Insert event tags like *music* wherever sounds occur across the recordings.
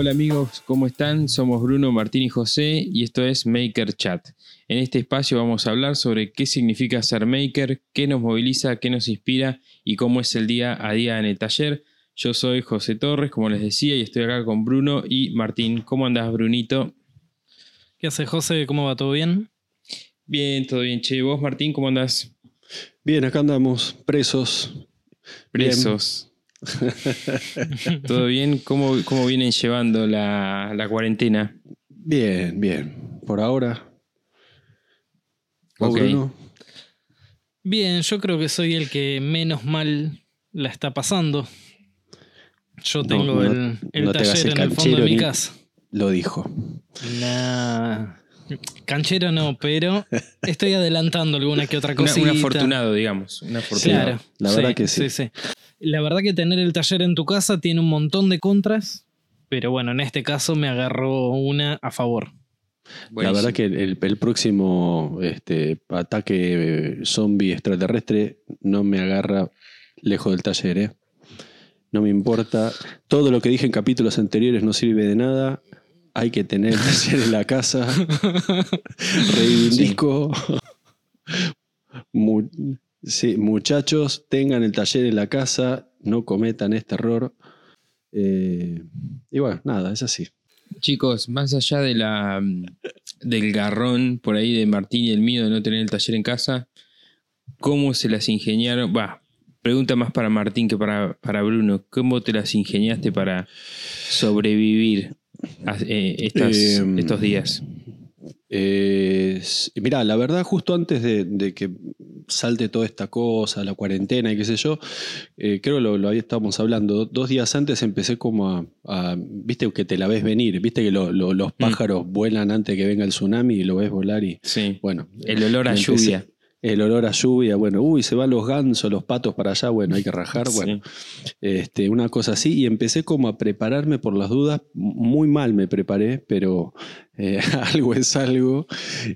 Hola amigos, ¿cómo están? Somos Bruno, Martín y José y esto es Maker Chat. En este espacio vamos a hablar sobre qué significa ser maker, qué nos moviliza, qué nos inspira y cómo es el día a día en el taller. Yo soy José Torres, como les decía, y estoy acá con Bruno y Martín. ¿Cómo andás, Brunito? ¿Qué hace José? ¿Cómo va? ¿Todo bien? Bien, todo bien, che. ¿Vos, Martín, cómo andás? Bien, acá andamos, presos. Presos. *laughs* ¿Todo bien? ¿Cómo, cómo vienen llevando la, la cuarentena? Bien, bien. Por ahora. ¿Vos, Ok. Bruno? Bien, yo creo que soy el que menos mal la está pasando. Yo No, tengo no- el, el no taller en el fondo de mi casa. Lo dijo. Nah. Canchero no, pero estoy adelantando alguna que otra *laughs* cosita. un afortunado, digamos. Un afortunado. Claro, La verdad que sí. La verdad que tener el taller en tu casa tiene un montón de contras, pero bueno, en este caso me agarró una a favor. La verdad que el, el próximo este, ataque eh, zombie extraterrestre no me agarra lejos del taller, ¿eh? No me importa. Todo lo que dije en capítulos anteriores no sirve de nada. Hay que tener el taller en la casa. *laughs* Reivindico. Mu- sí, muchachos, tengan el taller en la casa. No cometan este error. Eh, y bueno, nada, es así. Chicos, más allá de la, del garrón por ahí de Martín y el mío de no tener el taller en casa, ¿cómo se las ingeniaron? Va, pregunta más para Martín que para, para Bruno. ¿Cómo te las ingeniaste para sobrevivir eh, estas- Eh, estos días? Mirá, la verdad, justo antes de, de que salte toda esta cosa, la cuarentena y qué sé yo, eh, creo lo, lo ahí estábamos hablando. Dos días antes empecé como a, a- viste que te la ves venir, viste que lo- lo- los pájaros vuelan antes de que venga el tsunami y lo ves volar y Sí. bueno. El olor a empecé- lluvia. El olor a lluvia, bueno, uy, se van los gansos, los patos para allá, bueno, hay que rajar, bueno. Este, una cosa así, y empecé como a prepararme por las dudas, muy mal me preparé, pero eh, *laughs* algo es algo,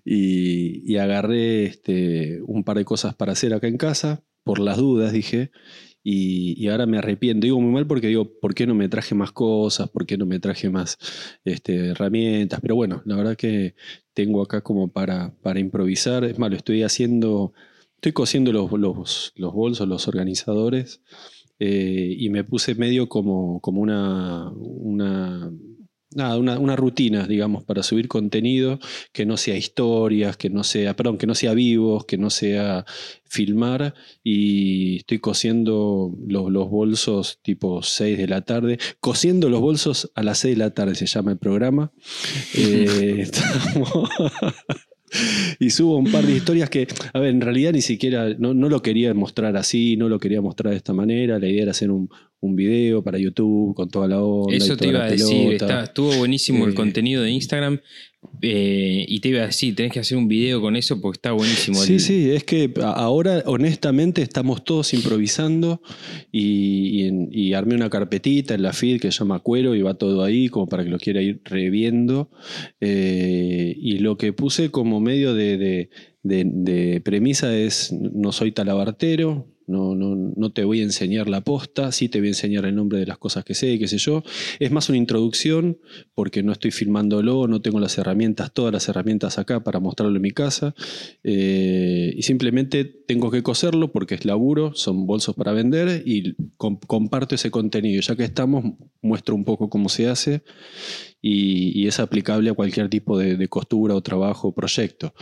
y, y agarré este, un par de cosas para hacer acá en casa, por las dudas dije, y, ahora me arrepiento, digo muy mal porque digo, ¿por qué no me traje más cosas? ¿Por qué no me traje más este, herramientas? Pero bueno, la verdad que tengo acá como para, para improvisar, es más, lo estoy haciendo, estoy cosiendo los, los, los bolsos, los organizadores, eh, y me puse medio como, como una, nada, una, una rutina, digamos, para subir contenido que no sea historias, que no sea, perdón, que no sea vivos, que no sea filmar, y estoy cosiendo los, los bolsos tipo 6 de la tarde, cosiendo los bolsos a las 6 de la tarde se llama el programa. *laughs* Eh, estamos- *laughs* y subo un par de historias que, a ver, en realidad ni siquiera, no, no lo quería mostrar así, no lo quería mostrar de esta manera. La idea era hacer un, un video para YouTube con toda la onda. y Eso te iba a decir, está- estuvo buenísimo el Eh, contenido de Instagram eh, y te iba a decir, tenés que hacer un video con eso porque está buenísimo. Sí, El- sí, es que ahora honestamente estamos todos improvisando y, y en- y armé una carpetita en la feed que se llama Cuero y va todo ahí como para que lo quiera ir reviendo. Eh, y lo que puse como medio de, de- de- de premisa es no soy talabartero. No, no, no te voy a enseñar la posta, sí te voy a enseñar el nombre de las cosas que sé, qué sé yo. Es más una introducción porque no estoy filmándolo, no tengo las herramientas, todas las herramientas acá para mostrarlo en mi casa. Eh, y simplemente tengo que coserlo porque es laburo, son bolsos para vender y com- comparto ese contenido. Ya que estamos, muestro un poco cómo se hace y, y es aplicable a cualquier tipo de, de costura o trabajo o proyecto.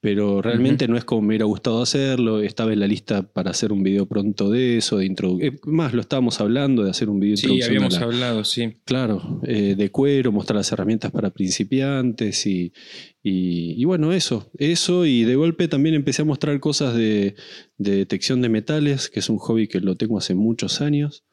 Pero realmente no es como me hubiera gustado hacerlo. Estaba en la lista para hacer un video pronto de eso, de introducción. Más lo estábamos hablando de hacer un video de Sí, habíamos la- hablado, sí. Claro, eh, de cuero, mostrar las herramientas para principiantes y, y- y bueno, eso, eso y de golpe también empecé a mostrar cosas de, de detección de metales, que es un hobby que lo tengo hace muchos años.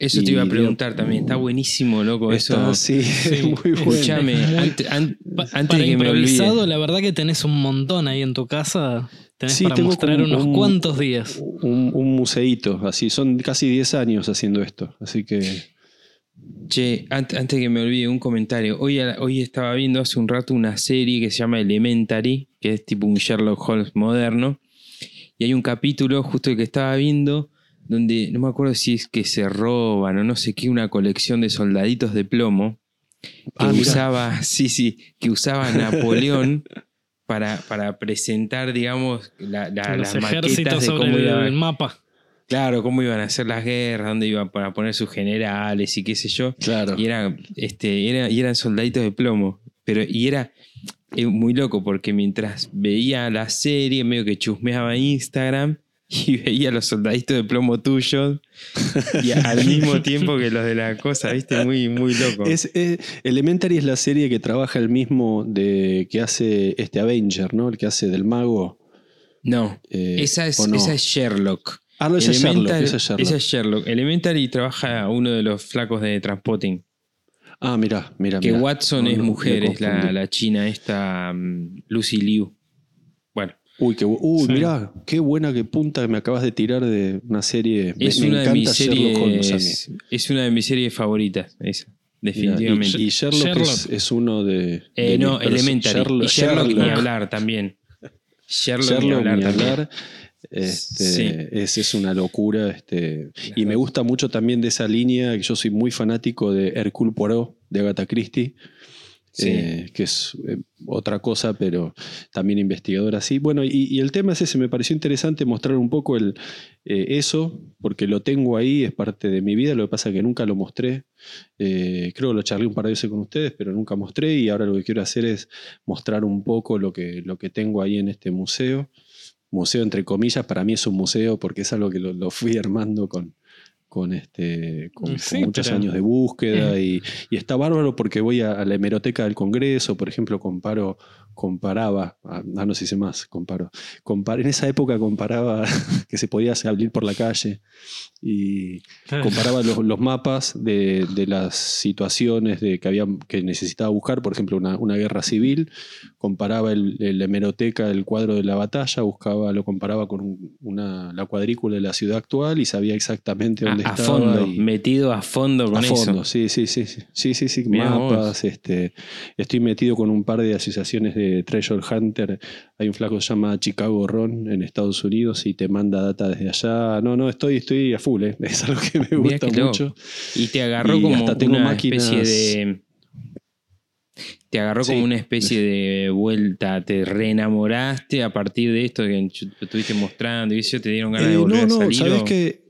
Eso te iba a preguntar también. Está buenísimo, loco. Está eso. así, *laughs* muy bueno. Escúchame, Muy- ante- an- antes para de que me improvisado, olvide. la verdad que tenés un montón ahí en tu casa. Tenés Sí, para tengo mostrar unos un- cuantos días. Un, un museíto, así, son casi 10 años haciendo esto, así que Che, ant- antes de que me olvide, un comentario. Hoy, a- hoy estaba viendo hace un rato una serie que se llama Elementary, que es tipo un Sherlock Holmes moderno. Y hay un capítulo, justo el que estaba viendo, donde no me acuerdo si es que se roban o no sé qué, una colección de soldaditos de plomo. que Ah, usaba, sí, sí, que usaba *laughs* Napoleón para, para presentar, digamos, la, la- los las maquetas de sobre cómo el, iba- mapa. claro, cómo iban a hacer las guerras, dónde iban para poner sus generales y qué sé yo. Claro. Y, era, este, era- y eran soldaditos de plomo. Pero, y era eh, muy loco porque mientras veía la serie, medio que chusmeaba Instagram *laughs* y veía los soldaditos de plomo tuyos y al mismo tiempo que los de la cosa, ¿viste? Muy, muy loco. Es, eh, Elementary es la serie que trabaja el mismo de que hace este Avenger, ¿no? El que hace del mago. no, eh, esa, es, esa es Sherlock. Ah, no, esa es Sherlock, Elementary- esa es Sherlock. esa es Sherlock. Elementary trabaja uno de los flacos de Transpotting. Ah, mira, mira. Que. Watson No, es mujer, es la, la china esta, mm, Lucy Liu. Uy, qué, uy Sí. mirá, qué buena que punta que me acabas de tirar de una serie. Es me, una de mis series. Es una de mis series favoritas, esa. Definitivamente. Y, y Sherlock, Es, Sherlock. es uno de. Eh, de no, Elementary. Sherlock, y Sherlock, ni hablar también. Sherlock, ni hablar ni hablar. Este, Sí. es, es una locura. Este, y me gusta mucho también de esa línea, que yo soy muy fanático de Hercule Poirot, de Agatha Christie. Eh, que es eh, otra cosa, pero también investigador así. Bueno, y, el tema es ese, me pareció interesante mostrar un poco el, eh, eso, porque lo tengo ahí, es parte de mi vida, lo que pasa es que nunca lo mostré. Creo que lo charlé un par de veces con ustedes, pero nunca mostré y ahora lo que quiero hacer es mostrar un poco lo que, lo que tengo ahí en este museo. Museo entre comillas, para mí es un museo porque es algo que lo fui armando con, con, este, con, con Sí, muchos pero- años de *laughs* búsqueda y, y está bárbaro porque voy a, a la hemeroteca del Congreso, por ejemplo, comparo, comparaba, ah, ah, no sé si más, comparo, compar- en esa época comparaba *laughs* que se podía salir por la calle y comparaba los, los mapas de, de las situaciones de que, había, que necesitaba buscar, por ejemplo, una, una guerra civil, comparaba el, el- la hemeroteca, el cuadro de la batalla, buscaba, lo comparaba con un- una, la cuadrícula de la ciudad actual y sabía exactamente dónde A, a estaba. fondo, y- metido a fondo con a fondo, eso. sí, sí, sí, sí, sí, sí, sí, vos. mapas, este, estoy metido con un par de asociaciones de Treasure Hunter, hay un flaco que se llama Chicago Ron en Estados Unidos y te manda data desde allá, no, no, estoy, estoy a full, eh. *laughs* es algo que me gusta loco. mucho. Y te agarró Y como hasta tengo una máquinas- especie de. Te agarró Sí. como una especie de vuelta, te reenamoraste a partir de esto que estuviste mostrando y eso te dieron ganas de Eh, volver no, a no, salir. sabes o- que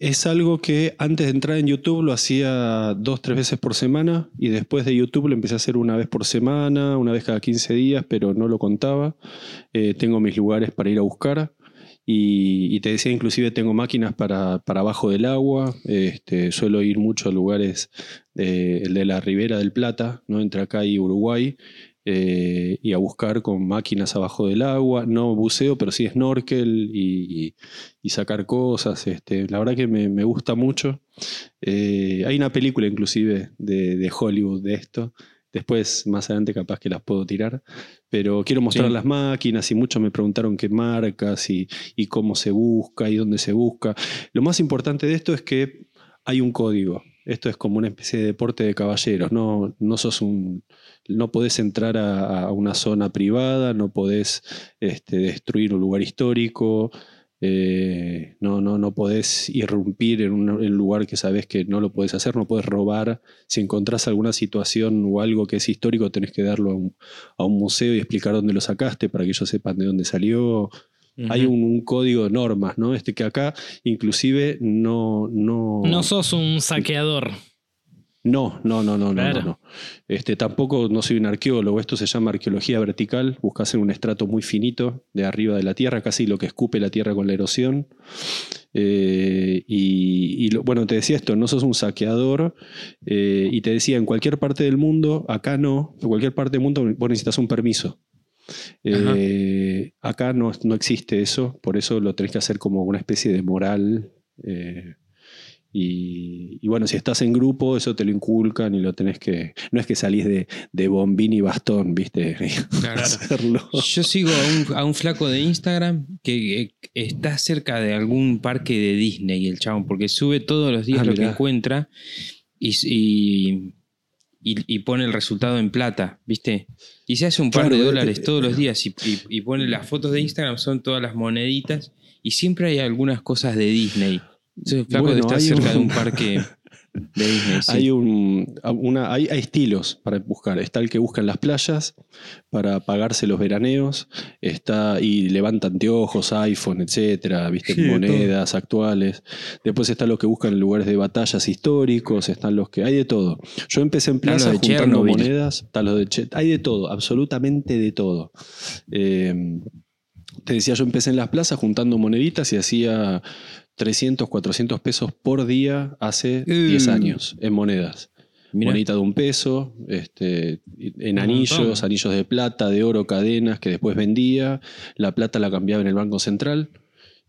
es algo que antes de entrar en YouTube lo hacía dos, tres veces por semana y después de YouTube lo empecé a hacer una vez por semana, una vez cada 15 días, pero no lo contaba. Eh, tengo mis lugares para ir a buscar. Y, te decía, inclusive tengo máquinas para, para abajo del agua. Este, suelo ir mucho a lugares, eh, de la Ribera del Plata, ¿no? entre acá y Uruguay, eh, y a buscar con máquinas abajo del agua. No buceo, pero sí snorkel y, y- y sacar cosas. Este, la verdad que me, me gusta mucho. Eh, hay una película inclusive de, de Hollywood de esto. Después, más adelante, capaz que las puedo tirar. Pero quiero mostrar Sí. las máquinas y muchos me preguntaron qué marcas y, y cómo se busca y dónde se busca. Lo más importante de esto es que hay un código. Esto es como una especie de deporte de caballeros. No, no sos un. No podés entrar a, una zona privada, no podés este, destruir un lugar histórico. eh, no, no, no podés irrumpir en un, en lugar que sabes que no lo podés hacer, no podés robar. Si encontrás alguna situación o algo que es histórico, tenés que darlo a un, a un museo y explicar dónde lo sacaste para que ellos sepan de dónde salió. Hay un, un código de normas, ¿no? Este que acá inclusive no... No, No sos un saqueador. no, no, no, no, no, Claro. no, no. Este, tampoco no soy un arqueólogo, esto se llama arqueología vertical, busca hacer un estrato muy finito de arriba de la tierra, casi lo que escupe la tierra con la erosión. Eh, y y lo- bueno, te decía esto, no sos un saqueador, eh, y te decía, en cualquier parte del mundo, acá no, en cualquier parte del mundo vos necesitas un permiso. Eh, acá no, no existe eso, por eso lo tenés que hacer como una especie de moral. eh, y, y bueno, si estás en grupo, eso te lo inculcan y lo tenés que. No es que salís de, de bombín y bastón, ¿viste? *laughs* Claro. Hacerlo. Yo sigo a un, a un flaco de Instagram que eh, está cerca de algún parque de Disney, el chabón, porque sube todos los días Ah, lo que encuentra y, y, y- y pone el resultado en plata, ¿viste? Y se hace un par Claro, de dólares todos los días y, y- y pone las fotos de Instagram, son todas las moneditas y siempre hay algunas cosas de Disney. Entonces flaco Bueno, está cerca un- de un parque. *laughs* De Disney, sí. Hay, un, una, hay, hay estilos para buscar. Está el que busca en las playas para pagarse los veraneos. Está y levanta anteojos, iPhone, etcétera, viste, Sí, monedas actuales. Después está lo que buscan en lugares de batallas históricos. Están los que. Hay de todo. Yo empecé en los plaza de juntando Chernobyl. monedas. Está los de Che- hay de todo, absolutamente de todo. Eh, te decía, yo empecé en las plazas juntando moneditas y hacía 300, 400 pesos por día hace Uh. 10 años en monedas. Mirá. Monedita de un peso, este, en Un anillos, montón. anillos de plata, de oro, cadenas que después vendía. La plata la cambiaba en el Banco Central.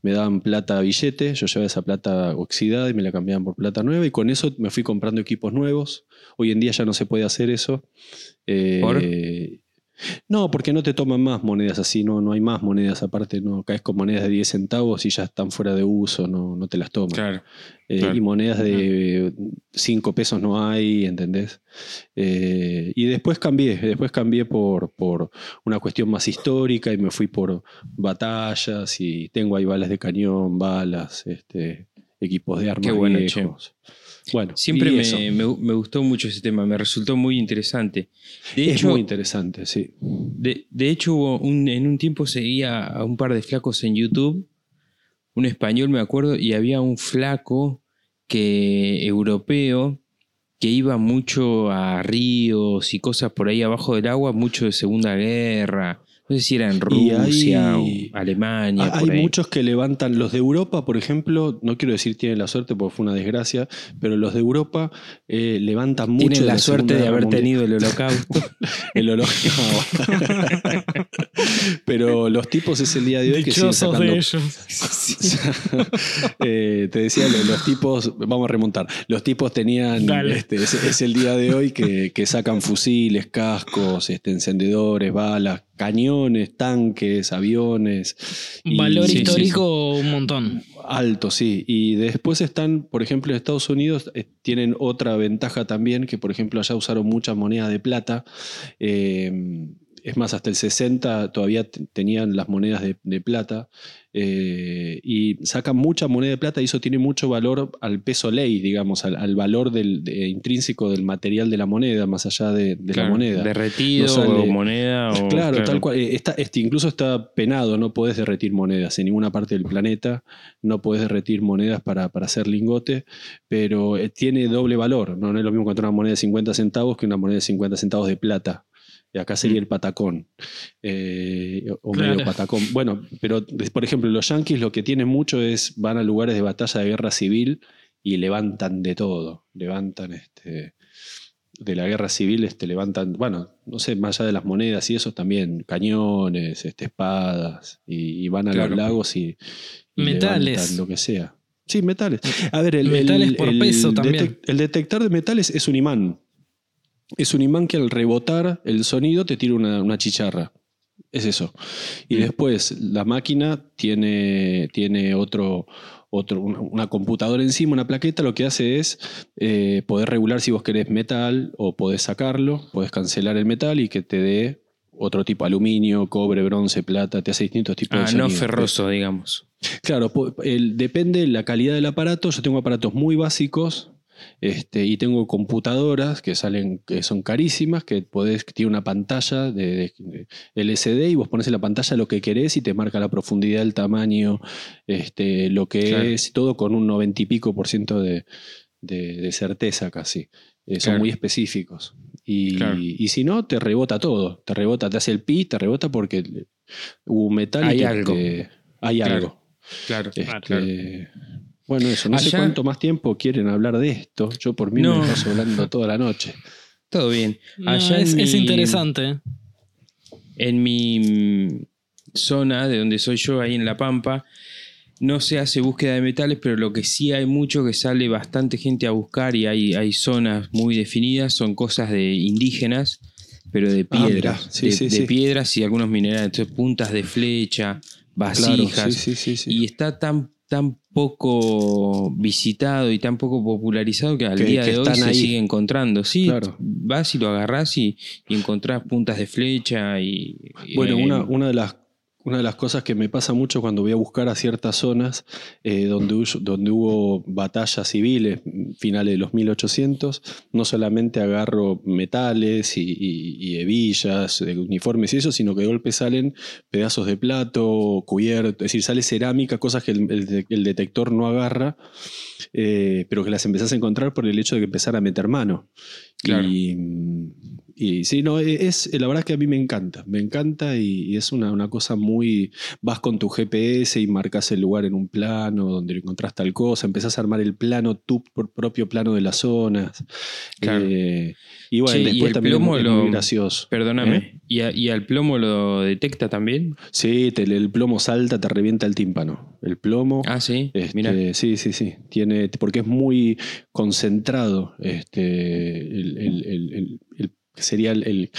Me daban plata billete, yo llevaba esa plata oxidada y me la cambiaban por plata nueva y con eso me fui comprando equipos nuevos. Hoy en día ya no se puede hacer eso. Eh. No, porque no te toman más monedas así, no, no hay más monedas aparte, no caes con monedas de 10 centavos y ya están fuera de uso, no, no te las toman. Claro. Eh, claro. Y monedas de 5 pesos no hay, ¿entendés? Eh, y después cambié, después cambié por, por una cuestión más histórica y me fui por batallas y tengo ahí balas de cañón, balas, este, equipos de armas Qué bueno, viejos. Bueno, Siempre me, eso. me, me gustó mucho ese tema, me resultó muy interesante. De es hecho, muy interesante, sí. de, de hecho hubo un- en un tiempo seguía a un par de flacos en YouTube, un español me acuerdo, y había un flaco que europeo que iba mucho a ríos y cosas por ahí abajo del agua, mucho de Segunda Guerra. No sé si era en Y hay- Rusia o Alemania. Por Hay ahí. muchos que levantan, los de Europa, por ejemplo, no quiero decir tienen la suerte porque fue una desgracia, pero los de Europa eh, levantan mucho. Tienen la suerte de haber Mundial. tenido el *laughs* holocausto. El No. *laughs* Pero los tipos es el día de hoy que siguen Dichosos sacando. de ellos. *laughs* Eh, te decía, lo- los tipos, vamos a remontar. Los tipos tenían, este, es, es el día de hoy que, que sacan fusiles, cascos, este, encendedores, balas, cañones, tanques, aviones. y- Valor sí, sí, histórico un montón. Alto, sí. Y después están, por ejemplo, en Estados Unidos eh, tienen otra ventaja también, que por ejemplo allá usaron muchas monedas de plata. Eh, es más, hasta el 60 todavía tenían las monedas de, de plata. eh, y sacan mucha moneda de plata y eso tiene mucho valor al peso ley, digamos, al, al valor del, de- intrínseco del material de la moneda, más allá de, de la Claro, moneda. Derretido No sale- o moneda. O, *laughs* Claro, tal cual. Eh, Está, este, incluso está penado, no podés derretir monedas en ninguna parte del planeta, no podés derretir monedas para, para hacer lingote, pero eh, tiene doble valor. ¿no? No es lo mismo encontrar una moneda de 50 centavos que una moneda de 50 centavos de plata. Y acá sería Mm. el patacón. eh, o Claro. medio patacón. Bueno, pero por ejemplo, los yanquis lo que tienen mucho es van a lugares de batalla de guerra civil y levantan de todo. Levantan este de la guerra civil este, levantan, bueno, no sé, más allá de las monedas y eso también, cañones, este, espadas, y, y van a Claro. los lagos y, y Metales. lo que sea. Sí, metales. A ver, el, Metales el- por el peso también. detec- el detector de metales es un imán. Es un imán que al rebotar el sonido te tira una, una chicharra. Es eso. Y Mm. después la máquina tiene, tiene otro, otro, una, una computadora encima, una plaqueta, lo que hace es eh, poder regular si vos querés metal o podés sacarlo, podés cancelar el metal y que te dé otro tipo, aluminio, cobre, bronce, plata, te hace distintos tipos Ah, de no sonido. ferroso, digamos. Claro, el- depende la calidad del aparato. Yo tengo aparatos muy básicos este, y tengo computadoras que salen, que son carísimas, que podés, que tiene una pantalla de, de- LCD y vos pones en la pantalla lo que querés y te marca la profundidad, el tamaño, este, lo que Claro. es, todo con un noventa y pico por ciento de, de- de certeza casi. Eh, son Claro. muy específicos. Y, Claro. y si no, te rebota todo. Te rebota, te hace el pi, te rebota porque hubo un metal y Hay te- algo. te- hay Claro. algo. Claro, Este, claro. Bueno, eso, no sé cuánto más tiempo quieren hablar de esto. Yo por mí No. me paso hablando toda la noche. Todo bien. No, Allá es, interesante. En mi mm, zona, de donde soy yo, ahí en La Pampa, no se hace búsqueda de metales, pero lo que sí hay mucho que sale bastante gente a buscar y hay, hay zonas muy definidas, son cosas de indígenas, pero de Ah, piedra. mirá. Sí, de, sí, de sí. piedras y algunos minerales, entonces puntas de flecha, Claro, vasijas. sí, sí, sí, sí. Y está tan, tan poco visitado y tan poco popularizado que al Que- día que de hoy se ahí. sigue encontrando. Sí, Claro. vas y lo agarrás y, y encontrás puntas de flecha y. y, Bueno, eh, una, una de las una de las cosas que me pasa mucho cuando voy a buscar a ciertas zonas eh, donde, hubo, donde hubo batallas civiles, finales de los 1800, no solamente agarro metales y, hebillas, eh, uniformes y eso, sino que de golpe salen pedazos de plato, cubierto, es decir, sale cerámica, cosas que el, detector no agarra, eh, pero que las empezás a encontrar por el hecho de que empezar a meter mano. Y, y sí, no, e, es, la verdad es que a mí me encanta, me encanta y, es una, una, cosa muy, vas con tu GPS y marcas el lugar en un plano donde encontrás tal cosa, empezás a armar el plano, tu propio plano de las zonas. Eh, y bueno, después también es muy gracioso. Perdóname, ¿eh? ¿Y, al plomo lo detecta también? Sí, el plomo salta, te revienta el tímpano. El plomo. Ah, sí. Este, sí, sí, sí. Tiene, porque es muy concentrado este, el sería el,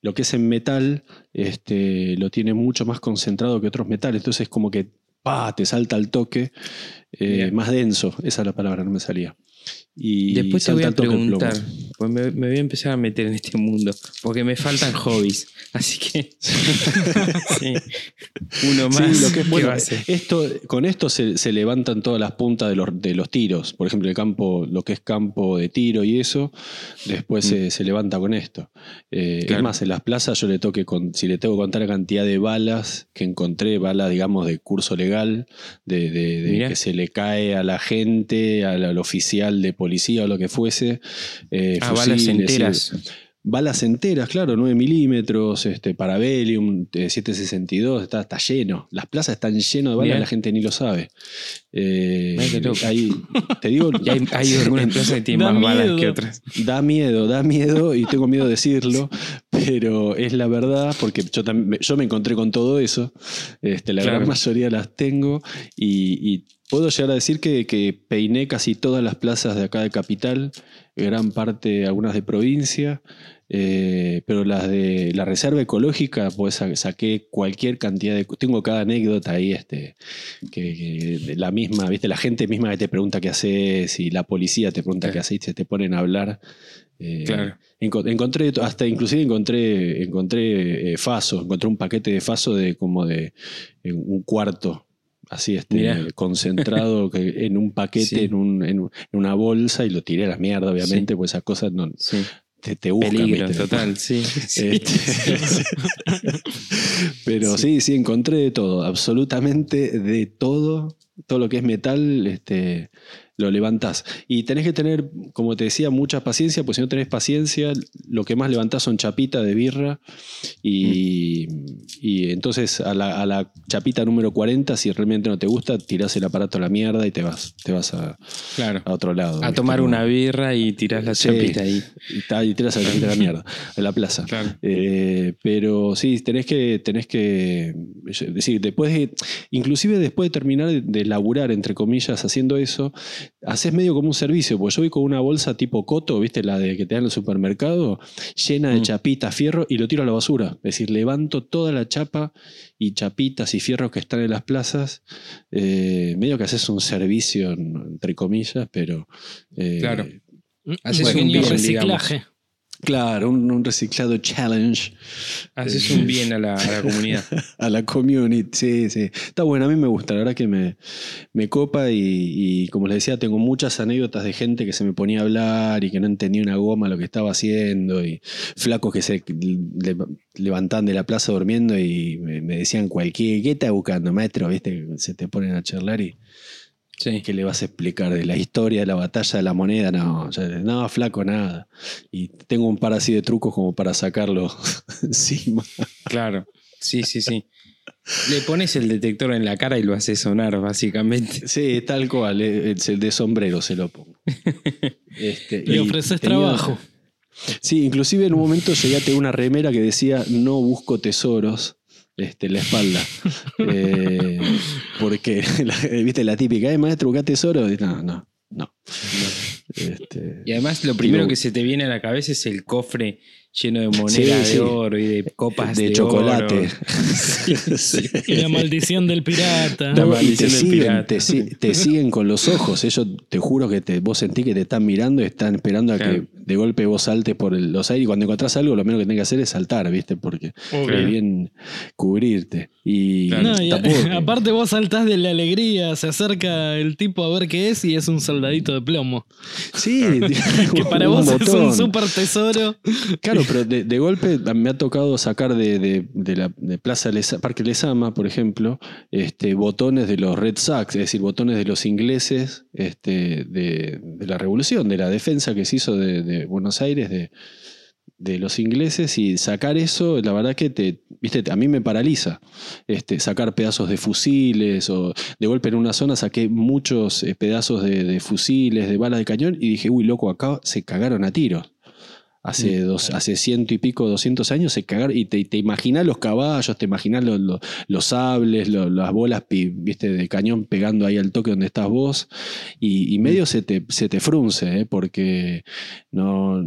lo que es en metal, este, lo tiene mucho más concentrado que otros metales. Entonces es como que ¡pah! te salta al toque, eh, más denso. Esa es la palabra, no me salía. Y Después te voy a preguntar, pues me, voy a empezar a meter en este mundo, porque me faltan *laughs* hobbies, así que *laughs* uno más. lo que esto, con esto se, levantan todas las puntas de los, de los, tiros, por ejemplo, el campo, lo que es campo de tiro y eso, después mm. se, levanta con esto. Eh, es más, en las plazas yo le toque, con, si le tengo que contar la cantidad de balas que encontré, balas, digamos, de curso legal, de, que se le cae a la gente, al oficial de policía o lo que fuese. Eh, ah, balas enteras. balas enteras, claro, 9 milímetros, este, Parabellum, 762, está, está lleno. Las plazas están llenas de balas, la gente ni lo sabe. Eh, te digo, *laughs* hay, hay algunas plazas que tienen más balas que otras. Da miedo, da miedo, y tengo miedo de decirlo, *laughs* pero es la verdad, porque yo, yo me encontré con todo eso. Este, la gran mayoría las tengo y Puedo llegar a decir que, peiné casi todas las plazas de acá de Capital, gran parte, algunas de provincia, eh, pero las de la reserva ecológica, pues saqué cualquier cantidad de. Tengo cada anécdota ahí, este, que, la misma, ¿viste? La gente misma que te pregunta qué haces, y la policía te pregunta qué haces, y te ponen a hablar. Eh, claro. Encontré, hasta inclusive encontré, encontré eh, Faso, encontré un paquete de Faso de como de un cuarto así este, concentrado *laughs* en un paquete, en, un, en, una bolsa y lo tiré a la mierda, obviamente, pues esas cosas no, te, te buscan. Peligro, total, sí. *laughs* Este, *laughs* pero sí. sí, encontré de todo, absolutamente de todo, todo lo que es metal, este, lo levantás. Y tenés que tener, como te decía, mucha paciencia, pues si no tenés paciencia, lo que más levantás son chapitas de birra. Y, y entonces a la, chapita número 40, si realmente no te gusta, tirás el aparato a la mierda y te vas, te vas a, claro. a otro lado. A tomar una birra y tirás la chapita ahí. Y, tirás la chapita a la mierda, a la plaza. Eh, pero sí, tenés que, tenés que decir, después de, inclusive después de terminar de, de laburar, entre comillas, haciendo eso, haces medio como un servicio, porque yo voy con una bolsa tipo coto, ¿viste? La de que te dan en el supermercado, llena de mm. chapitas, fierro, y lo tiro a la basura. Es decir, levanto toda la chapa y chapitas y fierros que están en las plazas. Eh, medio que haces un servicio, entre comillas, pero. Eh, claro. Haces un reciclaje. Claro, un, reciclado challenge. Haces un bien a la, comunidad. *laughs* a la community, sí, sí. Está bueno, a mí me gusta, la verdad que me, me copa y, como les decía, tengo muchas anécdotas de gente que se me ponía a hablar y que no entendía una goma lo que estaba haciendo y flacos que se levantaban de la plaza durmiendo y me, me decían cualquier, ¿qué estás buscando, maestro? ¿Viste? Se te ponen a charlar y... ¿Qué le vas a explicar de la historia de la batalla de la moneda? No, no, flaco, nada. Y tengo un par así de trucos como para sacarlo *laughs* encima. Claro, sí, sí, sí. Le pones el detector en la cara y lo haces sonar, básicamente. Sí, tal cual. El de sombrero se lo pongo. *laughs* Este, y, ofreces trabajo. Sí, inclusive en un momento llegué a tener una remera que decía no busco tesoros este, la espalda. Eh, porque, *laughs* viste, la típica, ¿eh, maestro, busca tesoro? No, no, no. Este, y además lo primero que se te viene a la cabeza es el cofre lleno de monedas de oro y de copas de, chocolate. Y la maldición del pirata. La y maldición te del siguen, pirata. te, si- te siguen con los ojos. Ellos te juro que te, vos sentís que te están mirando y están esperando a Claro. que de golpe vos saltes por el- los aires. Y cuando encontrás algo, lo menos que tenés que hacer es saltar, ¿viste? Porque es bien cubrirte. Y Claro. No, y a- tampoco- *laughs* aparte vos saltás de la alegría, se acerca el tipo a ver qué es y es un soldadito de plomo. Sí, *laughs* *laughs* Que para un vos es un super tesoro. Claro, *laughs* pero de, de golpe me ha tocado sacar de, de- de la Plaza Leza- Parque Lesama, por ejemplo, este, botones de los Red Sox, es decir, botones de los ingleses este, de, la revolución, de la defensa que se hizo de, de Buenos Aires, de, de los ingleses, y sacar eso, la verdad que te, viste, a mí me paraliza. Este, sacar pedazos de fusiles, o de golpe en una zona saqué muchos eh, pedazos de, de fusiles, de balas de cañón, y dije, uy, loco, acá se cagaron a tiros. Hace, dos, hace ciento y pico, doscientos años se cagaron. Y te, te imaginás los caballos, te imaginás los, los, los sables, los- las bolas viste, de cañón pegando ahí al toque donde estás vos. Y, y medio se te, se te frunce, ¿eh? porque no,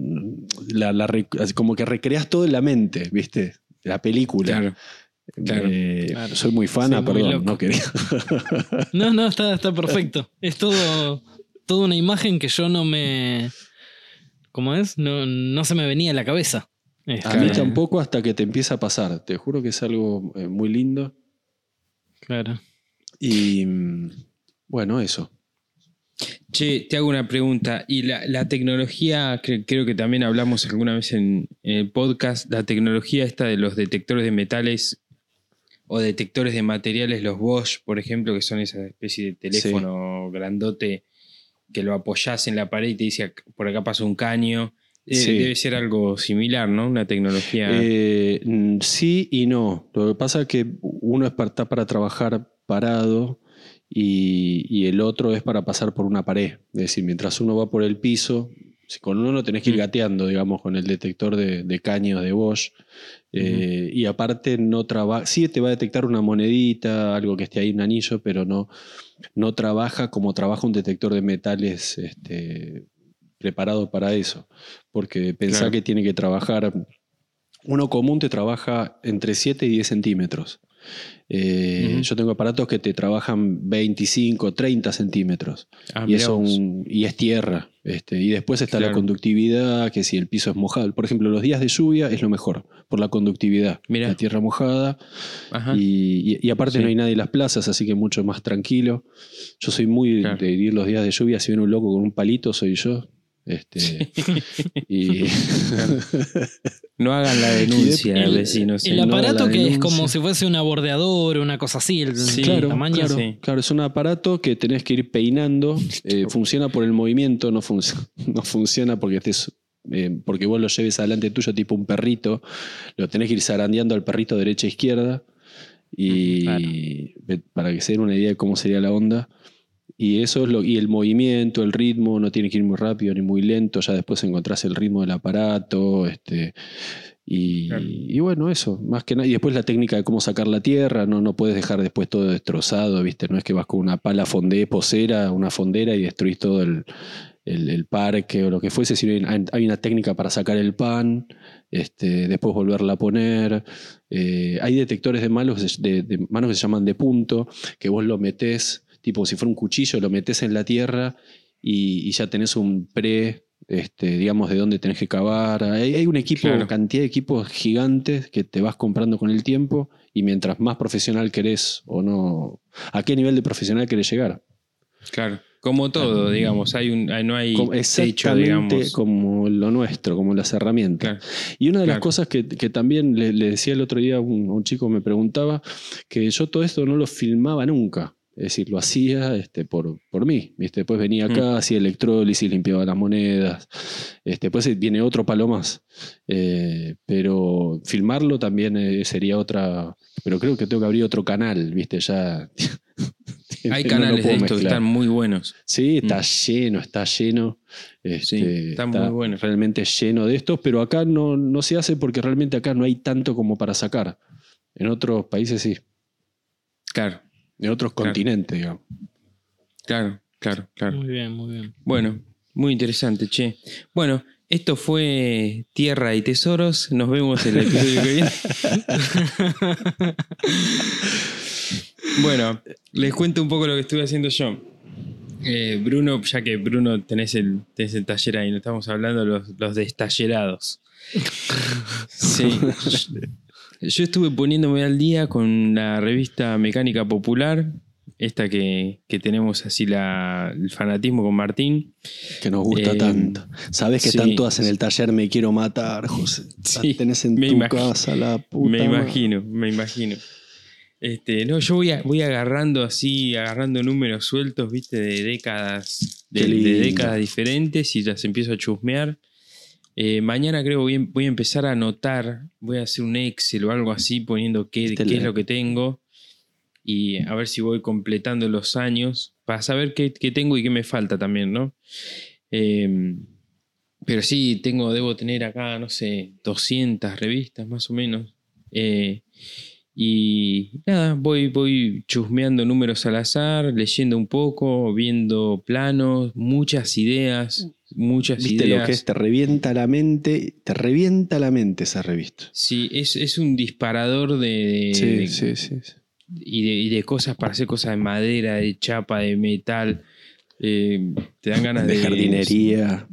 la, la rec- como que recreas todo en la mente, ¿viste? La película. Claro. claro. Eh, Claro. Soy muy muy perdón, no quería. No, no, está, está perfecto. *laughs* Es todo, toda una imagen que yo no me. ¿Cómo es? No, no se me venía a la cabeza. A mí tampoco hasta que te empieza a pasar. Te juro que es algo eh, muy lindo. Claro. Y mm, bueno, eso. Che, te hago una pregunta. Y la, la tecnología, cre- creo que también hablamos alguna vez en, en el podcast, la tecnología esta de los detectores de metales o detectores de materiales, los Bosch, por ejemplo, que son esa especie de teléfono grandote que lo apoyás en la pared y te dice "Ac- por acá pasa un caño. Eh, Sí. Debe ser algo similar, ¿no? Una tecnología. Eh, sí y no. Lo que pasa es que uno es para, está para trabajar parado y, y el otro es para pasar por una pared. Es decir, mientras uno va por el piso, si con uno no tenés que ir Mm. gateando, digamos, con el detector de, de caños de Bosch. Eh, Y aparte no trabaja, sí te va a detectar una monedita, algo que esté ahí, un anillo, pero no, no trabaja como trabaja un detector de metales este, preparado para eso. Porque pensá Claro. que tiene que trabajar, uno común te trabaja entre 7 y 10 centímetros. Eh. Yo tengo aparatos que te trabajan 25, 30 centímetros. Ah, y, un- es tierra. Este, y después está la conductividad, que si el piso es mojado. Por ejemplo, los días de lluvia es lo mejor, por la conductividad. Mirá. La tierra mojada. Y, y- y aparte Sí. no hay nadie en las plazas, así que mucho más tranquilo. Yo soy muy Claro. de ir los días de lluvia, si viene un loco con un palito, soy yo. Este, *laughs* y *laughs* *laughs* No hagan la *laughs* denuncia, El- vecinos. El ¿eh? aparato que es como si fuese un abordeador o una cosa así, el, Sí, claro, tamaño. claro, sí. claro, es un aparato que tenés que ir peinando. *laughs* eh, funciona por el movimiento, no, func- *laughs* no funciona porque estés. eh, porque vos lo lleves adelante tuyo tipo un perrito, lo tenés que ir zarandeando al perrito derecha e izquierda y Claro. para que se den una idea de cómo sería la onda. Y eso es lo, y el movimiento, el ritmo, no tiene que ir muy rápido ni muy lento, ya después encontrás el ritmo del aparato, este, y, Claro. y bueno, eso, más que nada. Y después la técnica de cómo sacar la tierra, no, no puedes dejar después todo destrozado, ¿viste? No es que vas con una pala fondé, posera, una fondera y destruís todo el, el- el parque o lo que fuese, sino hay, hay una técnica para sacar el pan, este, después volverla a poner. Eh, hay detectores de, manos, de, de manos que se llaman de punto, que vos lo metés, tipo si fuera un cuchillo, lo metés en la tierra y, y ya tenés un pre, este, digamos, de dónde tenés que cavar. Hay, hay un equipo, Claro. cantidad de equipos gigantes que te vas comprando con el tiempo y mientras más profesional querés o no, ¿a qué nivel de profesional querés llegar? Claro. Como todo, digamos. Hay un, no hay techo, digamos. como lo nuestro, como las herramientas. Claro. Y una de las cosas que, que también le, le decía el otro día a un, un chico, me preguntaba, que yo todo esto no lo filmaba nunca. Es decir, lo hacía este, por, por mí. ¿viste? Después venía acá, hacía electrólisis, limpiaba las monedas. Este, después viene otro palo más. Eh, pero filmarlo también eh, sería otra. Pero creo que tengo que abrir otro canal, ¿viste? Ya. *laughs* Hay no canales de estos que están muy buenos. Sí, está lleno, está lleno. Este, Sí, está muy bueno. Realmente lleno de estos, pero acá no, no se hace porque realmente acá no hay tanto como para sacar. En otros países sí, Claro, en otros Claro. continentes, digamos. claro, claro, claro. Muy bien, muy bien. Bueno, muy interesante, che. Bueno, Esto fue Tierra y Tesoros. Nos vemos en el episodio que viene. *laughs* bueno, les cuento un poco lo que estuve haciendo yo. Eh, Bruno, ya que Bruno tenés el, tenés el taller ahí, no estamos hablando de los, los destallerados. *laughs* Sí. *laughs* Yo estuve poniéndome al día con la revista Mecánica Popular, esta que, que tenemos así la, el fanatismo con Martín. Que nos gusta Eh, tanto. Sabes que sí. están todas en el taller Me Quiero Matar, José. *laughs* Sí, tenés en tu casa, la puta. me madre. imagino, me imagino. Este, no, yo voy, a- voy agarrando así, agarrando números sueltos, viste, de décadas, de, décadas diferentes y las empiezo a chusmear. Eh, mañana creo voy, a- voy a empezar a anotar, voy a hacer un Excel o algo así poniendo qué, Este qué es lo que tengo y a ver si voy completando los años para saber qué, qué tengo y qué me falta también, ¿no? Eh, pero sí, tengo, debo tener acá, no sé, 200 revistas más o menos. Eh, y nada, voy, voy chusmeando números al azar, leyendo un poco, viendo planos, muchas ideas, muchas Viste ideas. lo que es, te revienta la mente, te revienta la mente esa revista. Sí, es, es un disparador de, Sí, de- sí, sí. sí. y, de, y de cosas para hacer cosas de madera, de chapa, de metal. Eh, te dan ganas de, De jardinería.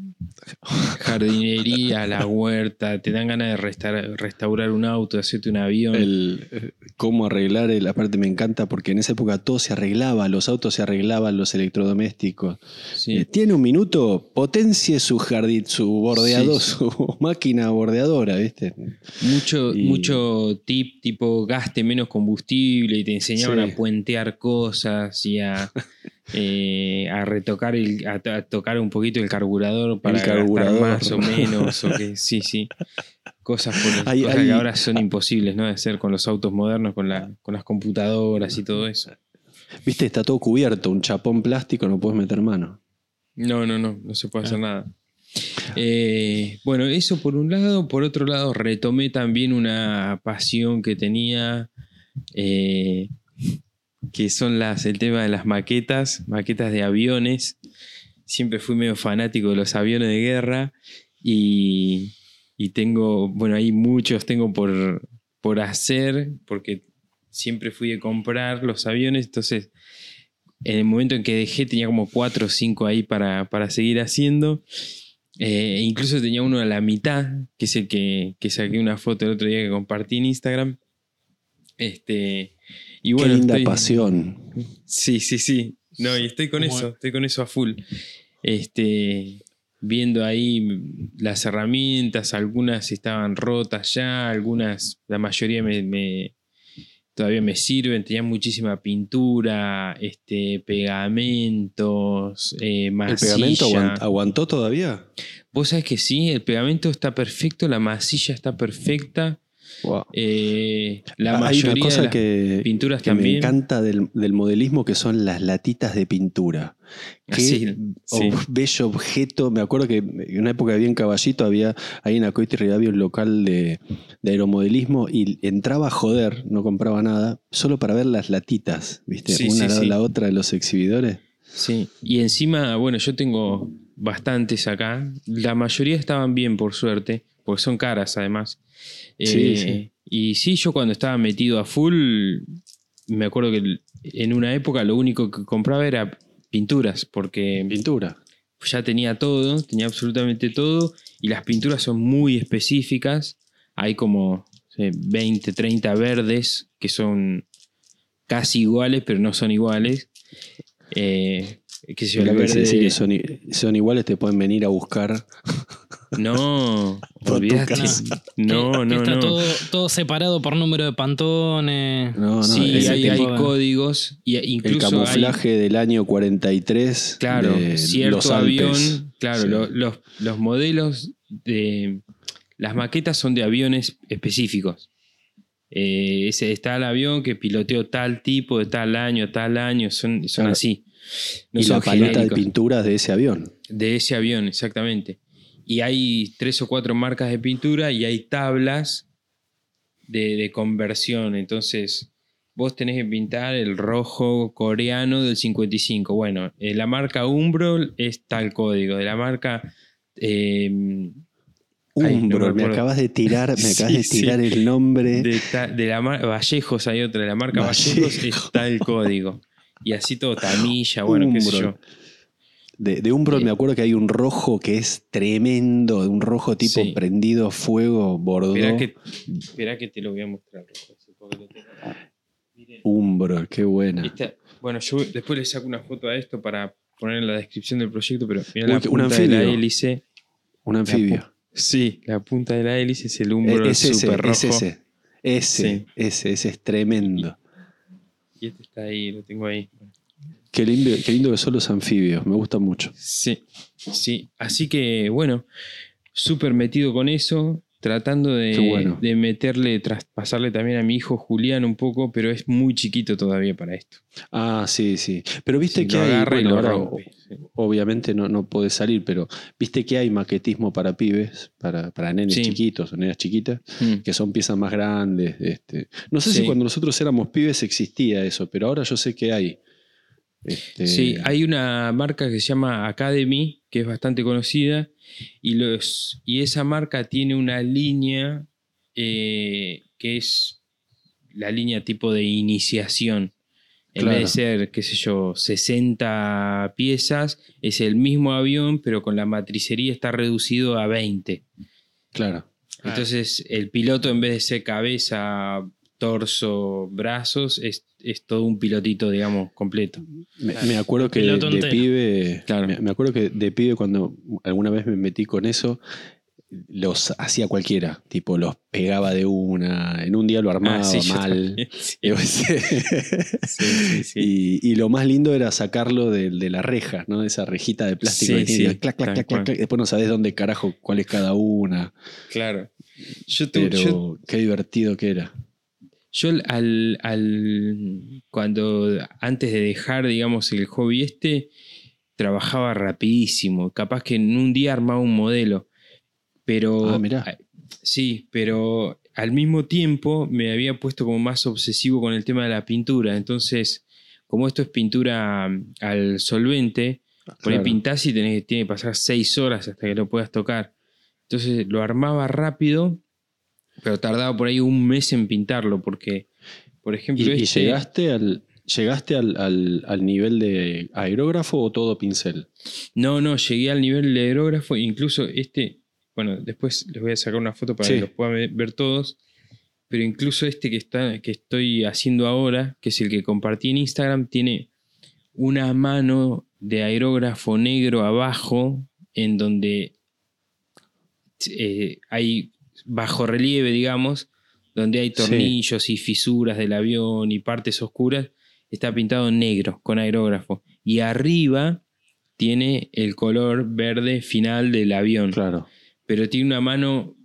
Jardinería, la huerta, te dan ganas de restaurar, restaurar un auto, de hacerte un avión. El, eh, cómo arreglar, el, aparte me encanta porque en esa época todo se arreglaba, los autos se arreglaban, los electrodomésticos. Sí. Eh, Tiene un minuto, potencie su jardín, su bordeador, Sí, sí. su *laughs* máquina bordeadora, ¿viste? Mucho, Y- mucho tip tipo gaste menos combustible y te enseñaban a puentear cosas y a, *laughs* eh, a retocar el, a, to- a tocar un poquito el carburador para carburador. gastar más o menos. o que, sí, sí. Cosas, por el- Hay- cosas hay- que ahora son imposibles ¿no? de hacer con los autos modernos, con, la, con las computadoras y todo eso. Viste, está todo cubierto, un chapón plástico, no puedes meter mano. No, no, no, no se puede Ah. hacer nada. Eh, bueno, eso por un lado. Por otro lado, retomé también una pasión que tenía, eh, que son las, el tema de las maquetas, maquetas de aviones. Siempre fui medio fanático de los aviones de guerra y, y tengo, bueno, hay muchos tengo por, por hacer, porque siempre fui a comprar los aviones, entonces en el momento en que dejé tenía como cuatro o cinco ahí para, para seguir haciendo. Eh, incluso tenía uno a la mitad, que es el que, que saqué una foto el otro día que compartí en Instagram. Este, y bueno, Qué linda estoy- pasión. Sí, sí, sí. No, y estoy con eso, estoy con eso a full. Este, viendo ahí las herramientas, algunas estaban rotas ya, algunas, la mayoría me, me- todavía me sirven, tenían muchísima pintura, este, pegamentos, eh, ¿El masilla. pegamento aguant- aguantó todavía? Vos sabés que sí, el pegamento está perfecto, la masilla está perfecta, Wow. eh, la Hay mayoría una cosa de las que, pinturas que me encanta del, del modelismo que son las latitas de pintura. Qué sí. ob- bello objeto. Me acuerdo que en una época había en Caballito, había ahí en Acoite había un local de, de aeromodelismo y entraba a joder, no compraba nada, solo para ver las latitas, ¿viste? Sí, una sí. la otra de los exhibidores. Sí, y encima, bueno, yo tengo bastantes acá. La mayoría estaban bien, por suerte, porque son caras además. Sí, Eh, sí. Y sí, yo cuando estaba metido a full, me acuerdo que en una época lo único que compraba era pinturas, porque Pintura. ya tenía todo, tenía absolutamente todo, y las pinturas son muy específicas. Hay como no sé, 20, 30 verdes que son casi iguales, pero no son iguales. Eh, que se verde- dice que son, i- son iguales, te pueden venir a buscar. *laughs* No, *laughs* olvídate. No, Que- que no, está no. Todo, todo separado por número de pantones. No, no, sí, ese hay, hay de- códigos y El hay- camuflaje del año 43. claro, de cierto los avión, claro, Sí. lo- los, los modelos de las maquetas son de aviones específicos. Eh, ese, está el avión que piloteó tal tipo de tal año, tal año, son, son Claro. así. No y son la paleta de pinturas de ese avión. De ese avión, exactamente. Y hay tres o cuatro marcas de pintura y hay tablas de, de conversión. Entonces, vos tenés que pintar el rojo coreano del 55. Bueno, eh, la marca Umbro es tal código. De la marca eh, Ay, no me Umbro, me, acabas de tirar, me *laughs* acabas de sí. tirar el nombre. De, ta- de la mar- Vallejos hay otra, de la marca Vallejos Vallejo. está el código. Y así todo, tamilla, bueno, qué sé yo. De, de Umbro Sí. me acuerdo que hay un rojo que es tremendo, un rojo tipo Sí. prendido fuego, bordó. Esperá que, esperá que te lo voy a mostrar. Miren, Umbro, qué buena. esta- bueno, yo después le saco una foto a esto para poner en la descripción del proyecto, pero mirá la punta de la hélice. Un anfibio. Sí, la punta de la hélice es el Umbro es ese, super rojo. es ese. Ese, Sí. ese, ese es tremendo. Y este está ahí, lo tengo ahí. Qué lindo, qué lindo que son los anfibios, me gustan mucho. Sí, sí. Así que, bueno, súper metido con eso, tratando de, bueno. de meterle, traspasarle también a mi hijo Julián un poco, pero es muy chiquito todavía para esto. Ah, sí, sí. Pero viste que hay, bueno, lo ahora, rompe, sí. obviamente no, no puede salir, pero viste que hay maquetismo para pibes, para, para nenes Sí. chiquitos o nenas chiquitas, Mm. que son piezas más grandes. Este. No sé si cuando nosotros éramos pibes existía eso, pero ahora yo sé que hay. Este, Sí, hay una marca que se llama Academy, que es bastante conocida, y, los, y esa marca tiene una línea eh, que es la línea tipo de iniciación. En Claro. vez de ser, qué sé yo, 60 piezas, es el mismo avión, pero con la matricería está reducido a 20. Claro. Entonces, el piloto, en vez de ser cabeza, torso, brazos, es, es todo un pilotito, digamos, completo. Me, acuerdo que de, Piloto de entero. pibe, Claro. me, me acuerdo que de pibe cuando alguna vez me metí con eso, los hacía cualquiera, tipo los pegaba de una, en un día lo armaba Ah, sí, yo mal. también, *laughs* sí. Yo sé. *laughs* *laughs* Sí, sí, sí. Y, y lo más lindo era sacarlo de, de la reja, ¿no? De esa rejita de plástico Sí, que tiene, sí, clac, clac, tal clac, clac, cual. clac. Después no sabes dónde carajo, cuál es cada una. Claro. Yo, tu- Pero yo, qué divertido que era. Yo al, al- cuando antes de dejar, digamos, el hobby este, trabajaba rapidísimo. Capaz que en un día armaba un modelo. Pero. Ah, mirá. Sí, pero al mismo tiempo me había puesto como más obsesivo con el tema de la pintura. Entonces, como esto es pintura mm, al solvente, por ahí Claro. pintás y tenés, tiene que pasar seis horas hasta que lo puedas tocar. Entonces lo armaba rápido, pero tardaba por ahí un mes en pintarlo, porque, por ejemplo, ¿Y, y este- llegaste al, llegaste al, al- al nivel de aerógrafo o todo pincel? No, no, llegué al nivel de aerógrafo, incluso este, bueno, después les voy a sacar una foto para Sí. que los puedan ver- ver todos, pero incluso este que, está, que estoy haciendo ahora, que es el que compartí en Instagram, tiene una mano de aerógrafo negro abajo, en donde eh, hay bajo relieve, digamos, donde hay Sí. tornillos y fisuras del avión y partes oscuras, está pintado en negro con aerógrafo. Y arriba tiene el color verde final del avión, Claro. pero tiene una mano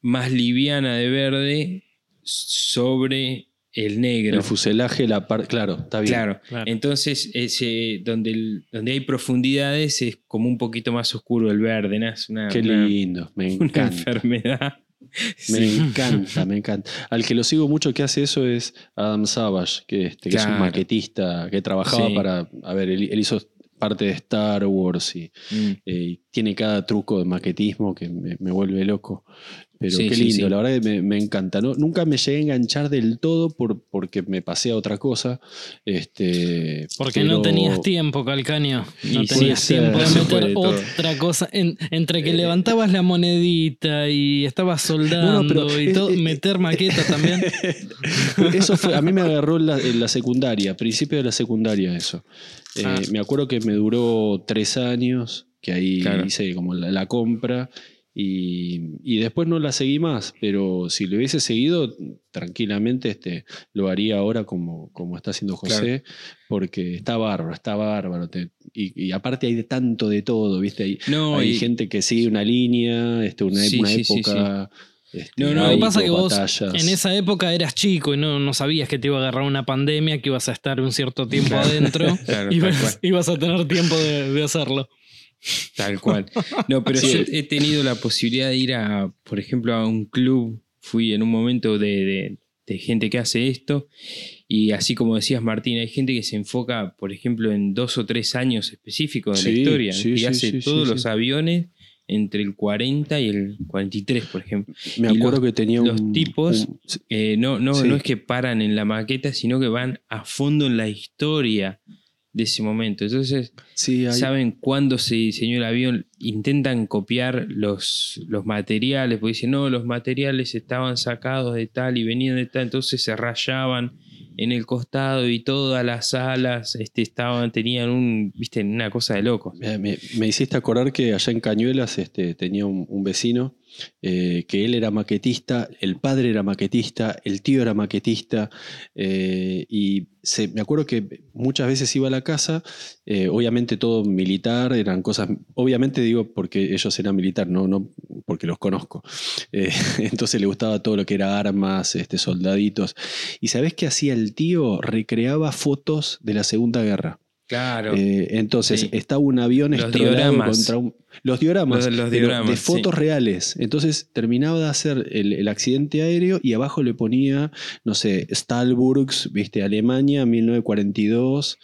más liviana de verde sobre el negro. El fuselaje, la parte. Claro, está bien. Claro. Claro. Entonces, ese, donde, el- donde hay profundidades es como un poquito más oscuro el verde, ¿no? Es una, Qué una- lindo, me *laughs* una encanta. enfermedad. Me Sí. encanta, me encanta. Al que lo sigo mucho que hace eso es Adam Savage, que, este, que es un Claro. maquetista que trabajaba Sí. para. A ver, él, él hizo parte de Star Wars y, Mm. eh, y tiene cada truco de maquetismo que me, me vuelve loco. Pero Sí, qué lindo, sí. la verdad que me, me encanta. No, nunca me llegué a enganchar del todo por, porque me pasé a otra cosa. Este, Porque pero- no tenías tiempo, Calcaño. No Y tenías tiempo de meter otra cosa. En- entre que Eh, levantabas la monedita y estabas soldando pero y todo, es- meter maquetas también. *laughs* Eso fue, a mí me agarró en la, en la secundaria, principio de la secundaria eso. Eh, Ah. Me acuerdo que me duró tres años, que ahí Claro. hice como la, la compra y, y después no la seguí más, pero si lo hubiese seguido, tranquilamente este, lo haría ahora como, como está haciendo José, porque está bárbaro, está bárbaro. te- y, y aparte hay de tanto de todo, ¿viste? Hay, No, hay y- gente que sigue una línea, este, una, Sí, una sí, sí, época... este, No, no, Lo que pasa es que vos batallas. en esa época eras chico y no, no sabías que te iba a agarrar una pandemia, que ibas a estar un cierto tiempo adentro *laughs* Claro, y ibas, a tener tiempo de, de hacerlo. Tal cual. No, pero Sí. yo he tenido la posibilidad de ir a, por ejemplo, a un club. Fui en un momento de, de- de gente que hace esto. Y así como decías, Martín, hay gente que se enfoca, por ejemplo, en dos o tres años específicos de Sí, la historia sí, y hace todos los aviones entre el 40 y el 43, por ejemplo. Me acuerdo los- que tenía los un. tipos- un- Eh, no, no, no es que paran en la maqueta, sino que van a fondo en la historia de ese momento. Entonces, sí, hay- saben cuándo se diseñó el avión, intentan copiar los, los materiales, porque dicen, no, los materiales estaban sacados de tal y venían de tal, entonces se rayaban en el costado y todas las alas este, estaban, tenían un, viste, una cosa de loco. Me, me- me hiciste acordar que allá en Cañuelas este, tenía un, un vecino eh, que él era maquetista, el padre era maquetista, el tío era maquetista, eh, y me acuerdo que muchas veces iba a la casa, eh, obviamente todo militar, eran cosas, obviamente digo porque ellos eran militar, no, no porque los conozco. *laughs* Entonces le gustaba todo lo que era armas, este, soldaditos. ¿Y sabés qué hacía el tío? Recreaba fotos de la Segunda Guerra. Claro. Eh, entonces, Sí. estaba un avión Los estrellado dioramas. contra un. Los dioramas. Los- dioramas, de fotos sí. reales. Entonces terminaba de hacer el, el accidente aéreo y abajo le ponía, no sé, Stahlburgs, viste, Alemania, 1942.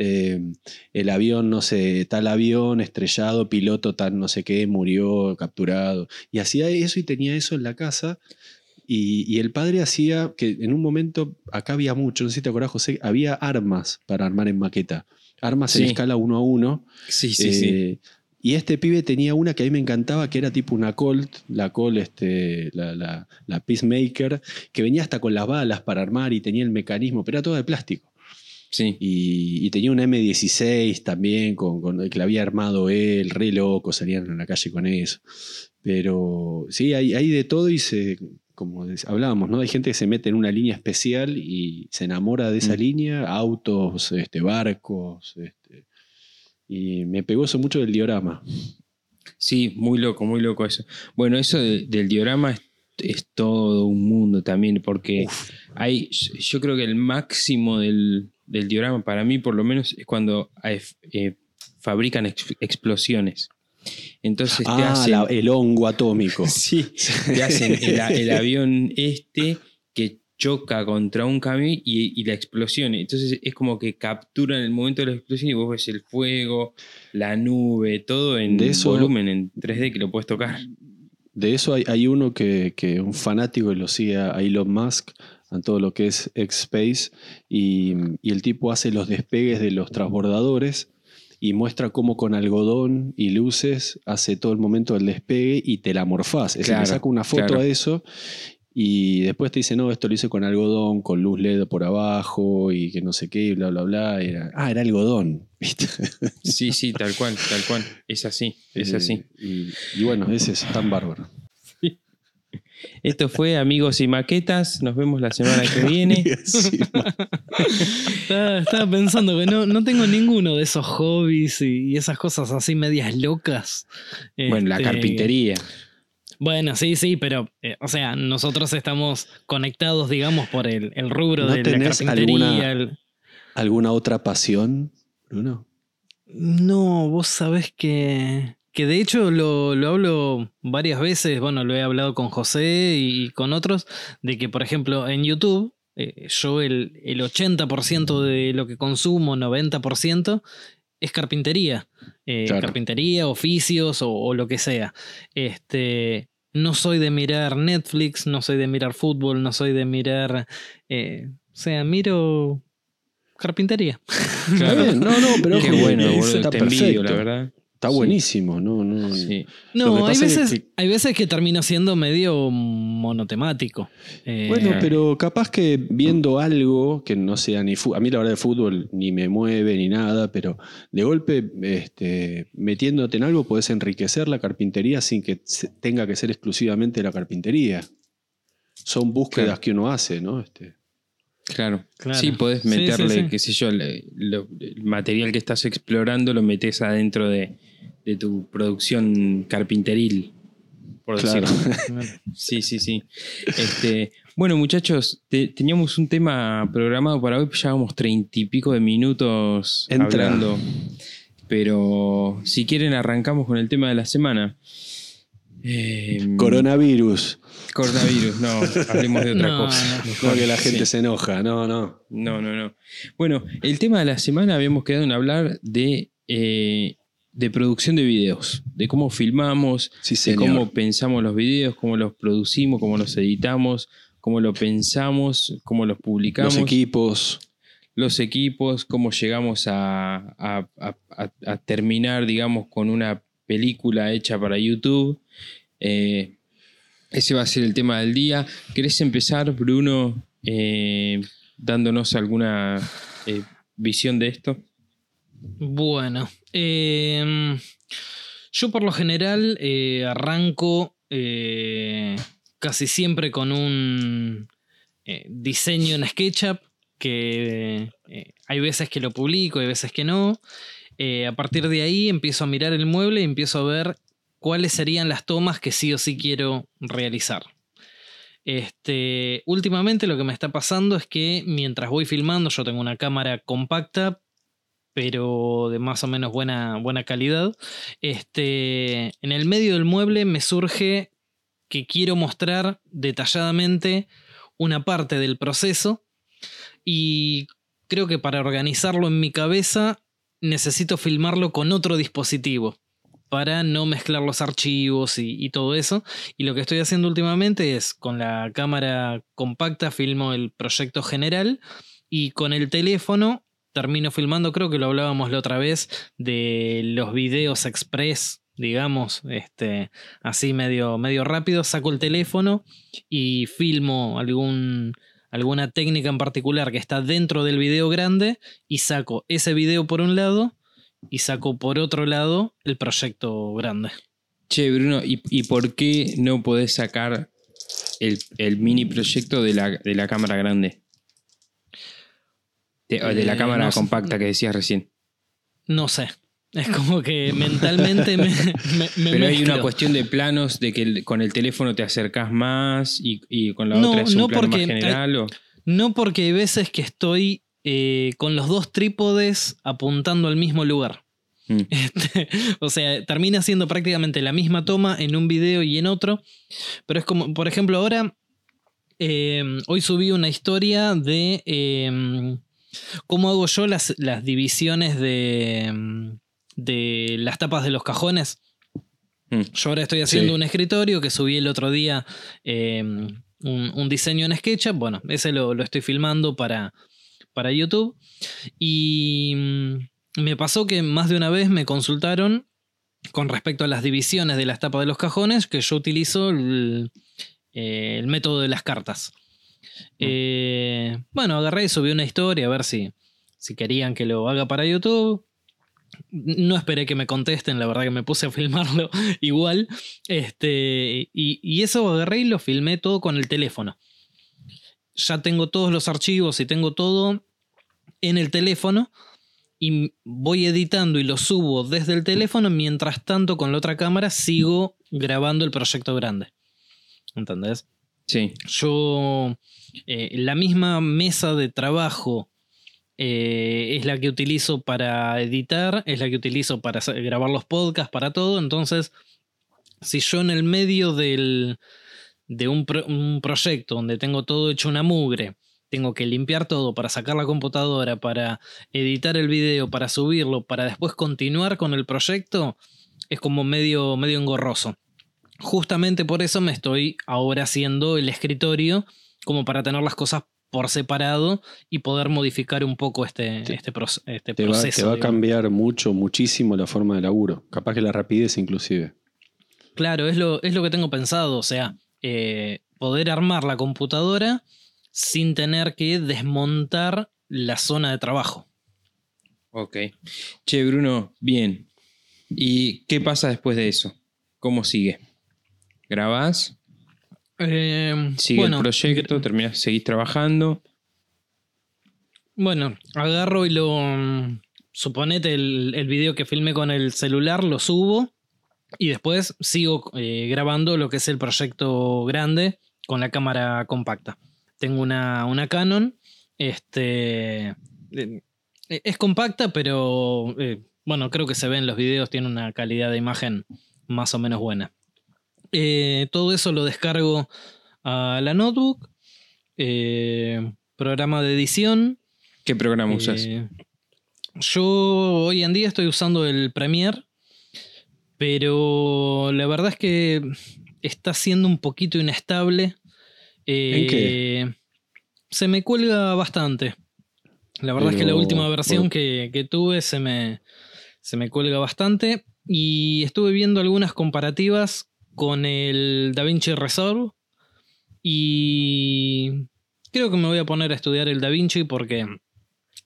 eh, el avión, no sé, tal avión estrellado, piloto tal no sé qué, murió, capturado. Y hacía eso y tenía eso en la casa. Y, y el padre hacía que en un momento, acá había mucho, no sé si te acordás, José, había armas para armar en maqueta. Armas en escala uno a uno. sí, sí, sí. Eh, Y este pibe tenía una que a mí me encantaba, que era tipo una Colt, la Colt, este, la, la- la Peacemaker, que venía hasta con las balas para armar y tenía el mecanismo, pero era todo de plástico. sí. Y, y tenía una M16 también, con, con- que la había armado él, re loco, salían a la calle con eso. Pero sí, hay, hay de todo y se, como hablábamos, ¿no? Hay gente que se mete en una línea especial y se enamora de esa Mm. línea, autos, este, barcos. Este, y me pegó eso mucho del diorama. Sí, muy loco, muy loco eso. Bueno, eso de- del diorama es, es todo un mundo también, porque hay, yo creo que el máximo del, del diorama, para mí por lo menos, es cuando hay, eh, fabrican ex- explosiones. Entonces te Ah, hacen, la- el hongo atómico. *laughs* sí, te hacen el, avión este que choca contra un camión y, y la explosión. Entonces es como que capturan el momento de la explosión y vos ves el fuego, la nube, todo en De eso- volumen, en 3D que lo puedes tocar. De eso hay, hay uno que, que un fanático lo sigue a Elon Musk, a todo lo que es X-Space, y, y el tipo hace los despegues de los transbordadores y muestra cómo con algodón y luces hace todo el momento del despegue y te la morfás. Es decir, Claro, le saca una foto claro. a eso y después te dice, no, esto lo hice con algodón, con luz LED por abajo y que no sé qué, y bla, bla, bla. Era, ah, era algodón. *laughs* ¿viste? Sí, sí, tal cual, tal cual. Es así, es así. Eh, Y, y bueno, ese es tan bárbaro. Esto fue Amigos y Maquetas. Nos vemos la semana que *laughs* viene. Estaba, estaba pensando que no, no tengo ninguno de esos hobbies y, y esas cosas así medias locas. Bueno, la Este, carpintería. Bueno, sí, sí, pero, eh, o sea, nosotros estamos conectados, digamos, por el, el rubro ¿No de la carpintería. alguna- el- ¿Alguna otra pasión, Bruno? No, vos sabés que, que de hecho lo, lo hablo varias veces, bueno, lo he hablado con José y con otros, de que, por ejemplo, en YouTube, eh, yo el, el 80% de lo que consumo, 90%, es carpintería. Eh, Claro. Carpintería, oficios o, o lo que sea. Este, no soy de mirar Netflix, no soy de mirar fútbol, no soy de mirar... eh, o sea, miro carpintería. Está bien, No, no, pero Qué bueno, boludo. está Te envidio, la verdad. Está Sí. buenísimo, no, no. Sí. No, hay veces, que- hay veces que termina siendo medio monotemático. Eh, Bueno, pero capaz que viendo algo que no sea ni fútbol, a mí la verdad de fútbol ni me mueve ni nada, pero de golpe este, metiéndote en algo puedes enriquecer la carpintería sin que tenga que ser exclusivamente la carpintería. Son búsquedas Claro. que uno hace, ¿no? Este, Claro. Claro. Sí, podés Sí, sí, meterle, sí. qué sé yo, le- lo- el material que estás explorando lo metes adentro de, de tu producción carpinteril. Por Claro. decirlo. *laughs* Sí, sí, sí. Este, bueno, muchachos, te- teníamos un tema programado para hoy, ya vamos treinta y pico de minutos Entra. hablando. Pero si quieren, arrancamos con el tema de la semana. Eh, Coronavirus. Coronavirus, no, hablemos de otra No, cosa. no. No, Mejor, que la gente sí. se enoja, no, no. No, no, no. Bueno, el tema de la semana habíamos quedado en hablar de eh, de producción de videos, de cómo filmamos, Sí, de cómo pensamos los videos, cómo los producimos, cómo los editamos, cómo lo pensamos, cómo los publicamos, Los equipos. los equipos, cómo llegamos a, a- a- a- a terminar, digamos, con una película hecha para YouTube. Eh, ese va a ser el tema del día. ¿Querés empezar, Bruno, eh, dándonos alguna eh, visión de esto? Bueno, em, yo por lo general eh, arranco eh, casi siempre con un eh, diseño en SketchUp, que hay veces que lo publico, hay veces que no. A partir de ahí empiezo a mirar el mueble y empiezo a ver cuáles serían las tomas que sí o sí quiero realizar. Este, últimamente lo que me está pasando es que mientras voy filmando, yo tengo una cámara compacta, pero de más o menos buena, buena calidad. Este, en el medio del mueble me surge que quiero mostrar detalladamente una parte del proceso y creo que para organizarlo en mi cabeza necesito filmarlo con otro dispositivo para no mezclar los archivos y, y todo eso. Y lo que estoy haciendo últimamente es con la cámara compacta filmo el proyecto general y con el teléfono termino filmando, creo que lo hablábamos la otra vez, de los videos express, digamos, este, así medio, medio rápido, saco el teléfono y filmo algún, alguna técnica en particular que está dentro del video grande y saco ese video por un lado y saco por otro lado el proyecto grande. Che, Bruno, ¿y, y por qué no podés sacar el, el mini proyecto de la, de la cámara grande? De, o de la Eh, cámara no sé. compacta que decías recién. No sé. Es como que mentalmente me, me, me Pero hay una cuestión de planos, de que el- con el teléfono te acercás más y, y con la No, otra es un no plano porque más general. o- No porque hay veces que estoy eh, con los dos trípodes apuntando al mismo lugar. Mm. *laughs* Este, o sea, termina siendo prácticamente la misma toma en un video y en otro. Pero es como, por ejemplo, ahora, eh, hoy subí una historia de eh, cómo hago yo las, las divisiones de, mm, de las tapas de los cajones. Mm. Yo ahora estoy haciendo Sí. un escritorio que subí el otro día eh, un, un diseño en SketchUp. Bueno, ese lo, lo estoy filmando para, para YouTube. Y mm, me pasó que más de una vez me consultaron con respecto a las divisiones de las tapas de los cajones que yo utilizo el, eh, el método de las cartas. Eh, bueno, agarré y subí una historia a ver si, si querían que lo haga para YouTube. No esperé que me contesten, la verdad que me puse a *laughs* filmarlo igual. Este, y, y eso agarré y lo filmé todo con el teléfono. Ya tengo todos los archivos y tengo todo en el teléfono. Y voy editando y lo subo desde el teléfono. Mientras tanto, con la otra cámara sigo grabando el proyecto grande. ¿Entendés? Sí. Yo, eh, la misma mesa de trabajo eh, es la que utilizo para editar, es la que utilizo para grabar los podcasts, para todo. Entonces, si yo en el medio del, de un, un proyecto donde tengo todo hecho una mugre, tengo que limpiar todo para sacar la computadora, para editar el video, para subirlo, para después continuar con el proyecto, es como medio, medio engorroso. Justamente por eso me estoy ahora haciendo el escritorio, como para tener las cosas por separado y poder modificar un poco este, Te- este, proce- este Te va, proceso. te va a cambiar mucho, muchísimo la forma de laburo. Capaz que la rapidez inclusive. Claro, es lo, es lo que tengo pensado, o sea, eh, poder armar la computadora sin tener que desmontar la zona de trabajo. Ok. Che, Bruno, bien. ¿Y qué pasa después de eso? ¿Cómo sigue? ¿Grabás? Eh, ¿Sigue bueno, el proyecto? ¿Terminás, ¿Seguís trabajando? Bueno, agarro y lo. mm, Suponete el, el video que filmé con el celular, lo subo y después sigo eh, grabando lo que es el proyecto grande con la cámara compacta. Tengo una, una Canon. Este. eh, Es compacta, pero eh, bueno, creo que se ve en los videos, tiene una calidad de imagen más o menos buena. Eh, todo eso lo descargo a la notebook. eh, programa de edición. ¿Qué programa usas? Eh, yo hoy en día estoy usando el Premiere. Pero la verdad es que está siendo un poquito inestable. ¿En qué? Se me cuelga bastante. La verdad es que la última versión que, que tuve se me, se me cuelga bastante. Y estuve viendo algunas comparativas con el DaVinci Resolve. Y creo que me voy a poner a estudiar el DaVinci porque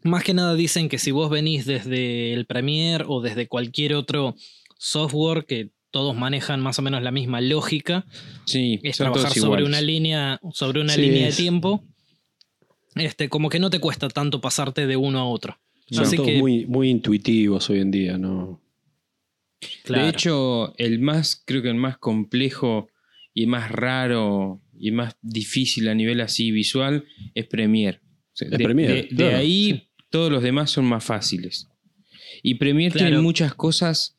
más que nada dicen que si vos venís desde el Premiere o desde cualquier otro software que todos manejan más o menos la misma lógica, Sí, es trabajar sobre iguales. una línea, sobre una Sí, línea es- de tiempo. Este, como que no te cuesta tanto pasarte de uno a otro. Son Así todos que, muy, muy intuitivos hoy en día, ¿no? Claro. De hecho, el más, creo que el más complejo y más raro y más difícil a nivel así visual es Premiere. O sea, Es de, Premiere, de- de claro, ahí todos los demás son más fáciles. Y Premiere Claro. tiene muchas cosas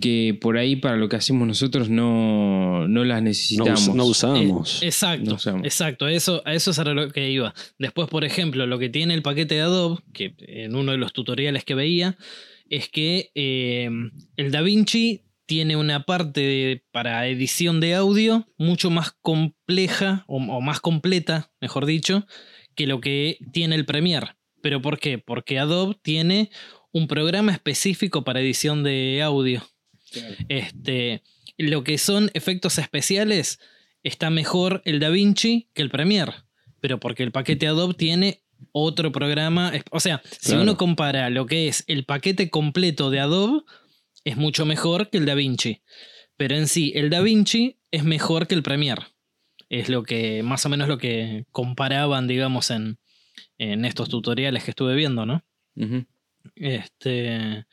que por ahí para lo que hacemos nosotros no, no las No, necesitamos. us- no Eh, usamos. exacto, No usamos. exacto. A eso, a eso es a lo que iba. Después, por ejemplo, lo que tiene el paquete de Adobe, que en uno de los tutoriales que veía, es que eh, el DaVinci tiene una parte de- para edición de audio mucho más compleja o, o más completa, mejor dicho, que lo que tiene el Premiere. ¿Pero por qué? Porque Adobe tiene un programa específico para edición de audio. Este, lo que son efectos especiales, está mejor el DaVinci que el Premiere. Pero porque el paquete Adobe tiene otro programa. O sea, si uno compara lo que es el paquete completo de Adobe, es mucho mejor que el DaVinci. Pero en sí, el DaVinci es mejor que el Premiere. Es lo que, más o menos lo que comparaban, digamos, en, en estos tutoriales que estuve viendo, ¿no? Este.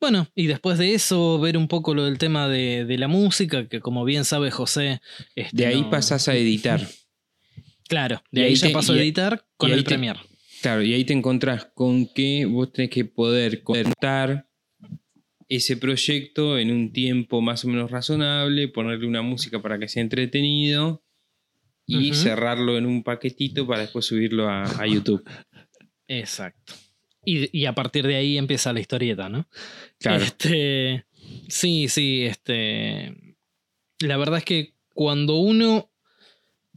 Bueno, y después de eso, ver un poco lo del tema de, de la música, que como bien sabe José. este, De ahí no- pasás a editar. *laughs* Claro, de y ahí, ya te- paso y a editar con el te- Premiere. Claro, y ahí te encontrás con que vos tenés que poder cortar ese proyecto en un tiempo más o menos razonable, ponerle una música para que sea entretenido y cerrarlo en un paquetito para después subirlo a, a YouTube. Exacto. Y, y a partir de ahí empieza la historieta, ¿no? Claro. Este, sí, sí, este. La verdad es que cuando uno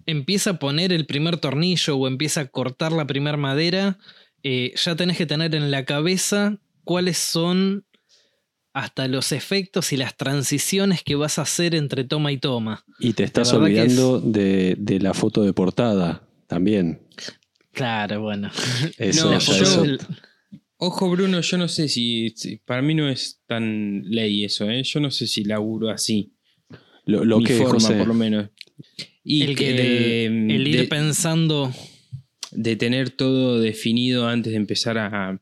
empieza a poner el primer tornillo o empieza a cortar la primera madera, eh, ya tenés que tener en la cabeza cuáles son hasta los efectos y las transiciones que vas a hacer entre toma y toma. Y te estás olvidando de, de la foto de portada también. Claro, bueno. *laughs* Eso, No, yo- eso- Ojo, Bruno, yo no sé si, si- Para mí no es tan ley eso, ¿eh? Yo no sé si laburo así. lo, lo mi que, forma, José, por lo menos. Y el, que de, el ir de- pensando. de tener todo definido antes de empezar a.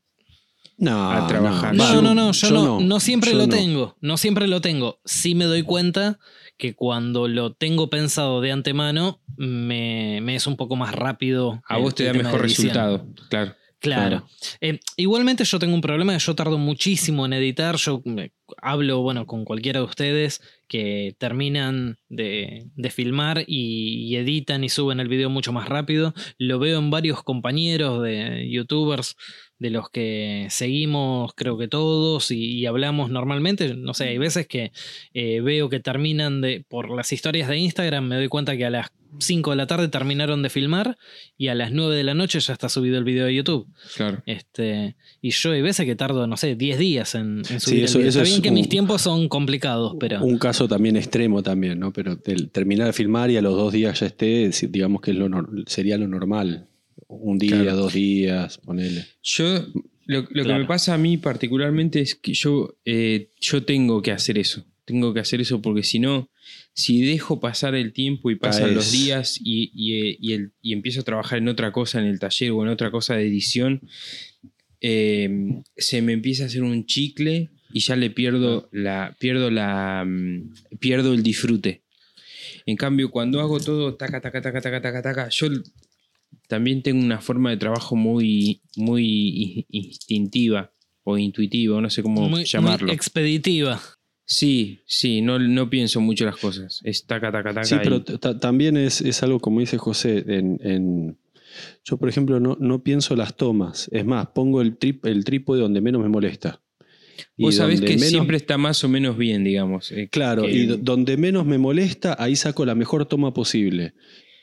no, a trabajar. No, yo- no, no, yo, no, no siempre yo lo no. tengo, no siempre lo tengo. Sí me doy cuenta que cuando lo tengo pensado de antemano, me, me es un poco más rápido. A el- vos te da mejor resultado, claro. Claro. Eh, igualmente yo tengo un problema, yo tardo muchísimo en editar, yo me- hablo, bueno, con cualquiera de ustedes que terminan de, de filmar y, y editan y suben el video mucho más rápido. Lo veo en varios compañeros de youtubers de los que seguimos creo que todos y, y hablamos normalmente. No sé, hay veces que eh, veo que terminan de, por las historias de Instagram, me doy cuenta que a las 5 de la tarde terminaron de filmar y a las 9 de la noche ya está subido el video de YouTube. Claro. Este, y yo hay veces que tardo, no sé, 10 días en, en subir eso- el video. eso Está es bien que un- mis tiempos son complicados, pero... Un caso también extremo también, ¿no? Pero terminar de filmar y a los dos días ya esté, digamos que es lo sería lo normal. Un día, Claro. dos días, ponele. Yo, lo, lo que me pasa a mí particularmente es que yo, eh, yo tengo que hacer eso. Tengo que hacer eso porque si no, si dejo pasar el tiempo y pasan Caes. los días y, y, eh, y el- y empiezo a trabajar en otra cosa en el taller o en otra cosa de edición, eh, se me empieza a hacer un chicle y ya le pierdo la, pierdo la, mm, pierdo el disfrute. En cambio, cuando hago todo taca, taca, taca, taca, taca, taca, yo también tengo una forma de trabajo muy, muy instintiva o intuitiva, no sé cómo muy, llamarlo. muy expeditiva. sí, sí, no, no pienso mucho las cosas. Es taca, taca, taca. Sí, y- pero ta- también es, es algo, como dice José, en, en- yo por ejemplo no, no pienso las tomas. Es más, pongo el, trip, el trípode donde menos me molesta. Vos sabés que siempre está más o menos bien, digamos. Eh, claro, y donde menos me molesta, ahí saco la mejor toma posible.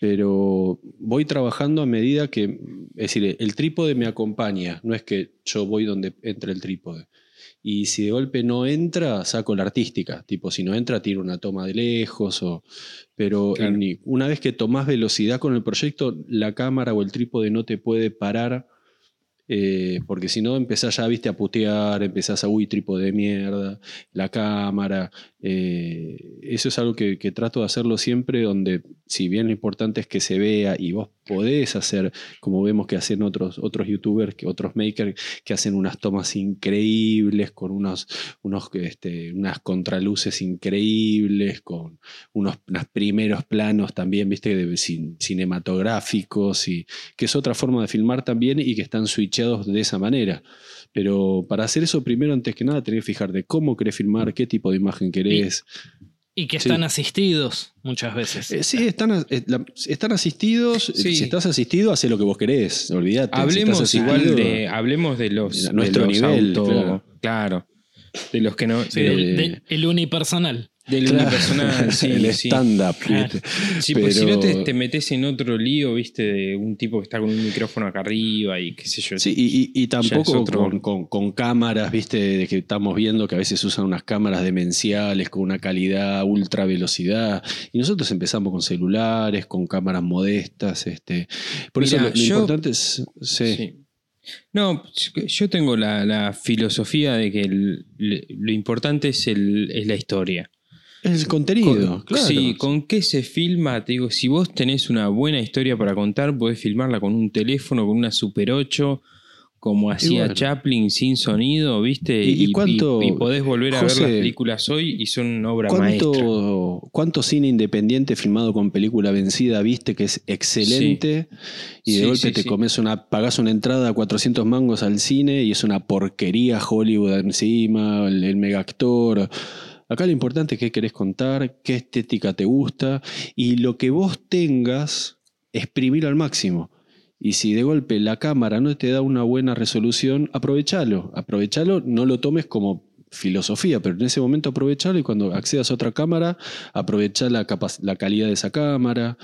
Pero voy trabajando a medida que, es decir, el trípode me acompaña, no es que yo voy donde entra el trípode. Y si de golpe no entra, saco la artística. Tipo, si no entra, tiro una toma de lejos. O, pero una vez que tomás velocidad con el proyecto, la cámara o el trípode no te puede parar eh, porque si no empezás ya, viste, a putear, empezás a, uy, trípode de mierda, la cámara. Eh, eso es algo que, trato de hacerlo siempre, donde si bien lo importante es que se vea y vos podés hacer, como vemos que hacen otros, otros youtubers, que otros makers, que hacen unas tomas increíbles, con unos, unos este, unas contraluces increíbles, con unos, primeros planos también, viste, cinematográficos, y que es otra forma de filmar también y que están switchados de esa manera. Pero para hacer eso, primero, antes que nada, tenés que fijarte cómo querés filmar, qué tipo de imagen querés. Y, que están asistidos muchas veces. Eh, sí, están, eh, están asistidos. Si estás asistido, hace lo que vos querés. Olvídate. Hablemos igual de, hablemos de los. nuestro nivel. claro. De los que no. el unipersonal. Del unipersonal, *laughs* sí. El stand-up. Sí, porque si no te, metes en otro lío, viste, de un tipo que está con un micrófono acá arriba y qué sé yo. Sí, y, tampoco con, cámaras, viste, de que estamos viendo que a veces usan unas cámaras demenciales con una calidad, ultra velocidad. Y nosotros empezamos con celulares, con cámaras modestas. Este. Por eso lo, importante es. Sí. No, yo tengo la, filosofía de que lo importante es, es la historia. El contenido, claro. Sí, con qué se filma, te digo, si vos tenés una buena historia para contar, podés filmarla con un teléfono, con una Super 8, como hacía Chaplin sin sonido, ¿viste? ¿Y, cuánto, y, podés volver a ver las películas hoy y son obra ¿cuánto, ¿Cuánto cine independiente filmado con película vencida viste que es excelente? Y de golpe te comes una, pagás una entrada a 400 mangos al cine y es una porquería Hollywood encima, el, el mega actor. Acá lo importante es qué querés contar, qué estética te gusta y lo que vos tengas, exprimir al máximo. Y si de golpe la cámara no te da una buena resolución, aprovechalo. Aprovechalo, no lo tomes como filosofía, pero en ese momento aprovechalo y cuando accedas a otra cámara, aprovecha la, la calidad de esa cámara.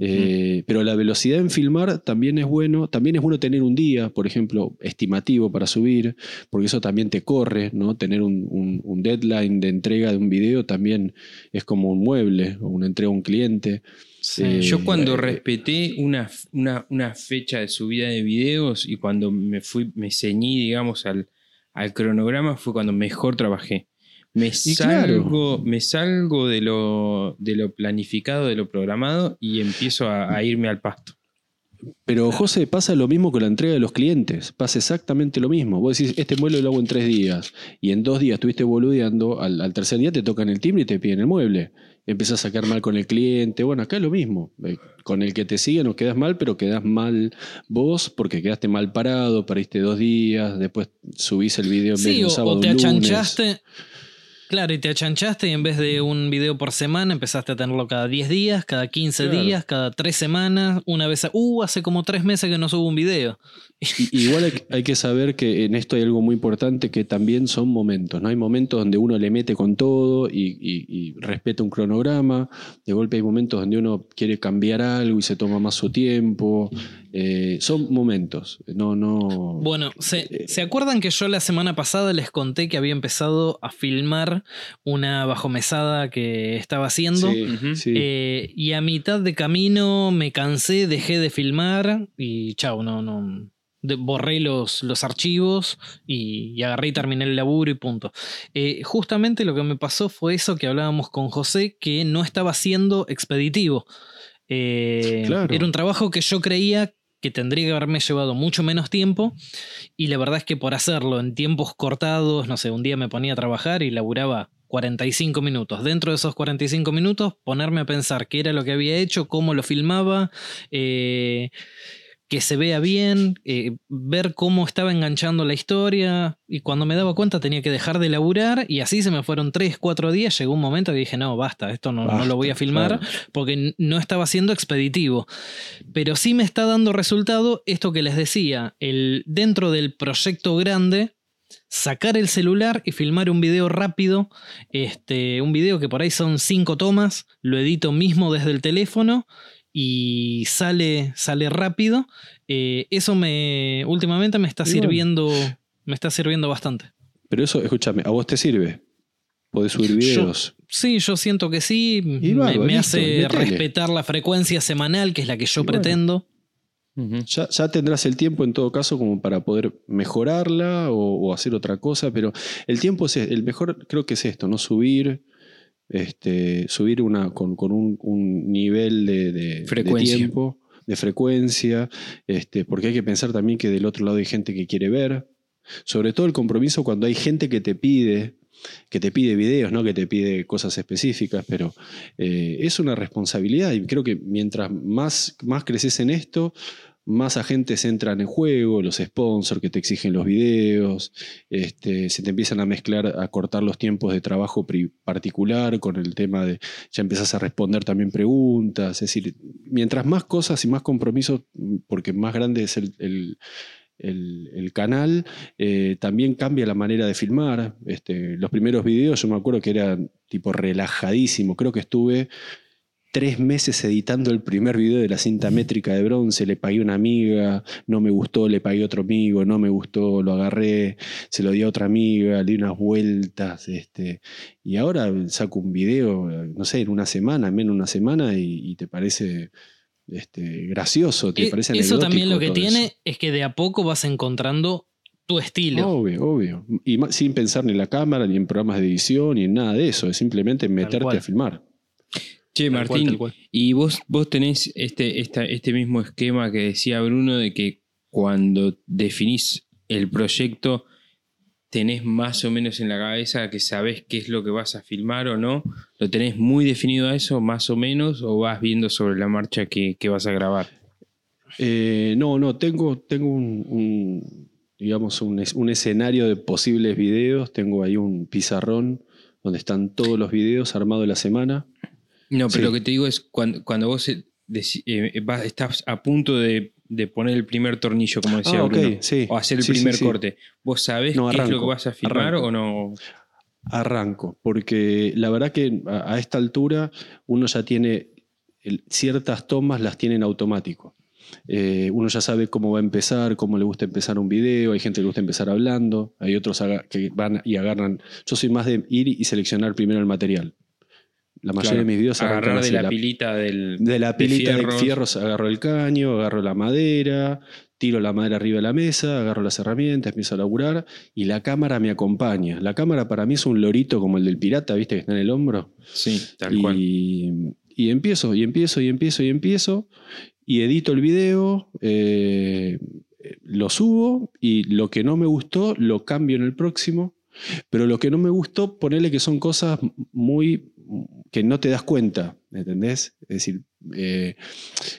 Eh, pero la velocidad en filmar también es bueno, también es bueno tener un día, por ejemplo, estimativo para subir, porque eso también te corre, ¿no? Tener un, deadline de entrega de un video también es como un mueble o una entrega a un cliente. Eh, Yo cuando eh, respeté una, una, una, fecha de subida de videos y cuando me fui, me ceñí, digamos, al, al cronograma fue cuando mejor trabajé. Me salgo, me salgo de, lo, de lo planificado, de lo programado y empiezo a, irme al pasto. Pero José, pasa lo mismo con la entrega de los clientes. Pasa exactamente lo mismo. Vos decís, este mueble lo hago en tres días. Y en dos días estuviste boludeando. Al, al tercer día te tocan el timbre y te piden el mueble empiezas a sacar mal con el cliente. Bueno, acá es lo mismo. Eh, con el que te sigue no quedas mal, pero quedas mal vos porque quedaste mal parado, pariste dos días, después subís el video en vez de un sábado. O te achanchaste. Claro, y te achanchaste y en vez de un video por semana empezaste a tenerlo cada 10 días, cada 15 días, cada 3 semanas, una vez... A, uh, hace como 3 meses que no subo un video. Igual hay, que saber que en esto hay algo muy importante que también son momentos, ¿no? Hay momentos donde uno le mete con todo y, respeta un cronograma, de golpe hay momentos donde uno quiere cambiar algo y se toma más su tiempo. Eh, son momentos, no, no. Bueno, ¿se, ¿se acuerdan que yo la semana pasada les conté que había empezado a filmar una bajomesada que estaba haciendo? Eh, y a mitad de camino me cansé, dejé de filmar y chao, no, no borré los, los archivos y, agarré y terminé el laburo y punto. Eh, justamente lo que me pasó fue eso que hablábamos con José, que no estaba siendo expeditivo. Eh, era un trabajo que yo creía que tendría que haberme llevado mucho menos tiempo y la verdad es que por hacerlo en tiempos cortados, no sé, un día me ponía a trabajar y laburaba 45 minutos. Dentro de esos 45 minutos, ponerme a pensar qué era lo que había hecho, cómo lo filmaba, eh, que se vea bien, eh, ver cómo estaba enganchando la historia. Y cuando me daba cuenta tenía que dejar de laburar y así se me fueron 3, 4 días. Llegó un momento que dije, no, basta, esto no, lo voy a filmar porque no estaba siendo expeditivo. Pero sí me está dando resultado esto que les decía, el, dentro del proyecto grande sacar el celular y filmar un video rápido, este, un video que por ahí son cinco tomas, lo edito mismo desde el teléfono y sale, sale rápido. Eh, eso me últimamente me está sirviendo, me está sirviendo bastante. Pero eso, escúchame, ¿a vos te sirve? ¿Podés subir videos? sí, yo siento que sí. me, hace respetar la frecuencia semanal, que es la que yo pretendo. ya, tendrás el tiempo en todo caso como para poder mejorarla o, hacer otra cosa, pero el tiempo es el mejor, creo que es esto, ¿no? Subir, este, subir una, con, un, nivel de, tiempo, de frecuencia, este, porque hay que pensar también que del otro lado hay gente que quiere ver, sobre todo el compromiso cuando hay gente que te pide, que te pide videos, ¿no? que te pide cosas específicas, pero eh, es una responsabilidad y creo que mientras más, más creces en esto, más agentes entran en juego, los sponsors que te exigen los videos, este, se te empiezan a mezclar, a cortar los tiempos de trabajo particular con el tema de, ya empiezas a responder también preguntas, es decir, mientras más cosas y más compromisos, porque más grande es el, canal, eh, también cambia la manera de filmar. Este, los primeros videos yo me acuerdo que eran tipo relajadísimo, creo que estuve tres meses editando el primer video de la cinta métrica de bronce, le pagué a una amiga, no me gustó, le pagué a otro amigo, no me gustó, lo agarré, se lo di a otra amiga, le di unas vueltas, este, y ahora saco un video, no sé, en una semana, menos una semana, y, te parece este, gracioso, te e, parece Eso también lo que tiene es que de a poco vas encontrando tu estilo. Obvio, obvio. Y sin pensar ni en la cámara, ni en programas de edición, ni en nada de eso, es simplemente meterte a filmar. Che, Martín, y vos, vos tenés este, este mismo esquema que decía Bruno de que cuando definís el proyecto tenés más o menos en la cabeza que sabés qué es lo que vas a filmar o no. ¿Lo tenés muy definido a eso, más o menos, o vas viendo sobre la marcha que, vas a grabar? Eh, no, no, tengo, tengo un, digamos, un, un, escenario de posibles videos. Tengo ahí un pizarrón donde están todos los videos armados la semana. No, pero lo que te digo es cuando, cuando vos eh, eh, estás a punto de, poner el primer tornillo, como decía ah, Bruno, o hacer el primer corte, ¿vos sabés qué es lo que vas a filmar o no? Arranco, porque la verdad que a, esta altura uno ya tiene ciertas tomas, las tiene en automático. Eh, uno ya sabe cómo va a empezar, cómo le gusta empezar un video, hay gente que le gusta empezar hablando, hay otros que van y agarran. Yo soy más de ir y seleccionar primero el material. La mayoría de mis videos agarrar de la, pilita del de la pilita de fierros. agarro el caño, agarro la madera, tiro la madera arriba de la mesa, agarro las herramientas, empiezo a laburar y la cámara me acompaña. La cámara para mí es un lorito como el del pirata, ¿viste? Que está en el hombro. Sí, tal y, cual. Y empiezo, y empiezo, y empiezo, y empiezo, y edito el video, eh, lo subo y lo que no me gustó lo cambio en el próximo. Pero lo que no me gustó, ponerle que son cosas muy que no te das cuenta, ¿entendés? Es decir, eh,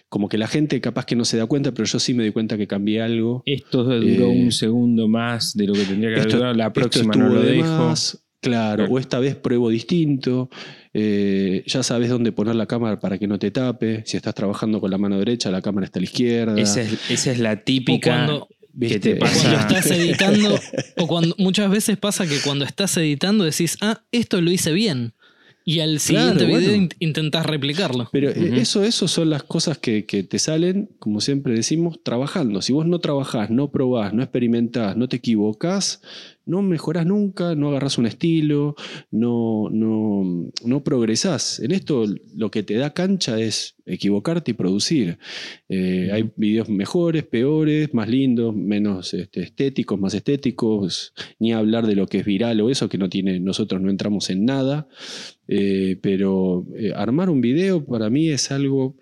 como que la gente capaz que no se da cuenta, pero yo sí me di cuenta que cambié algo. Esto duró un eh, segundo más de lo que tendría que haber durado, la próxima no lo dejo. claro, o esta vez pruebo distinto. Eh, ya sabes dónde poner la cámara para que no te tape. Si estás trabajando con la mano derecha, la cámara está a la izquierda. Esa es, la típica. Que te pasa. Cuando *laughs* estás editando, o cuando muchas veces pasa que cuando estás editando decís, ah, esto lo hice bien. Y al siguiente video intentas replicarlo. Pero eh, eso, eso son las cosas que, te salen, como siempre decimos, trabajando. Si vos no trabajás, no probás, no experimentás, no te equivocás, no mejorás nunca, no agarrás un estilo, no, no, no progresás. En esto lo que te da cancha es equivocarte y producir. Eh, hay videos mejores, peores, más lindos, menos este, estéticos, más estéticos, ni hablar de lo que es viral o eso, que no tiene, nosotros no entramos en nada. Eh, pero eh, armar un video para mí es algo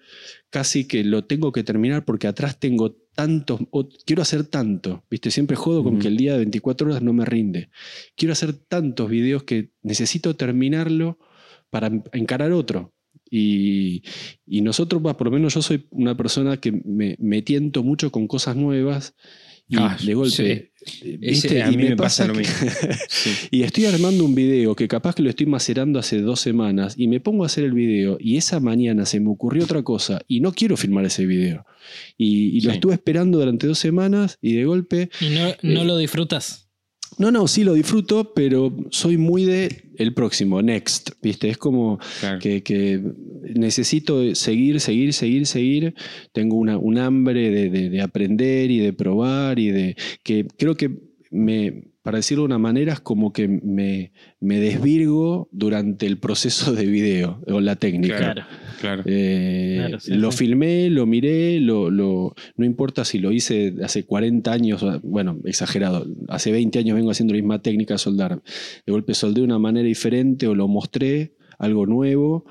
casi que lo tengo que terminar porque atrás tengo tantos, quiero hacer tanto, ¿viste? Siempre jodo con que el día de 24 horas no me rinde. Quiero hacer tantos videos que necesito terminarlo para encarar otro. Y, nosotros, por lo menos yo soy una persona que me, me tiento mucho con cosas nuevas y ah, de golpe. a mí me, pasa, lo mismo. *laughs* Y estoy armando un video que capaz que lo estoy macerando hace dos semanas y me pongo a hacer el video y esa mañana se me ocurrió otra cosa y no quiero filmar ese video. Y, lo estuve esperando durante dos semanas y de golpe. ¿Y no, no eh, lo disfrutas? No, no, sí lo disfruto, pero soy muy de el próximo, next, ¿viste? Es como Claro. que, que necesito seguir, seguir, seguir, seguir. Tengo una, un hambre de, de- de aprender y de probar y de que creo que me, para decirlo de una manera, es como que me, me desvirgo durante el proceso de video o la técnica. Claro. Claro. Eh, Claro, sí, lo sí. filmé, lo miré, lo, lo- no importa si lo hice hace 40 años, bueno, exagerado, hace 20 años vengo haciendo la misma técnica de soldar. De golpe soldé de una manera diferente o lo mostré, algo nuevo,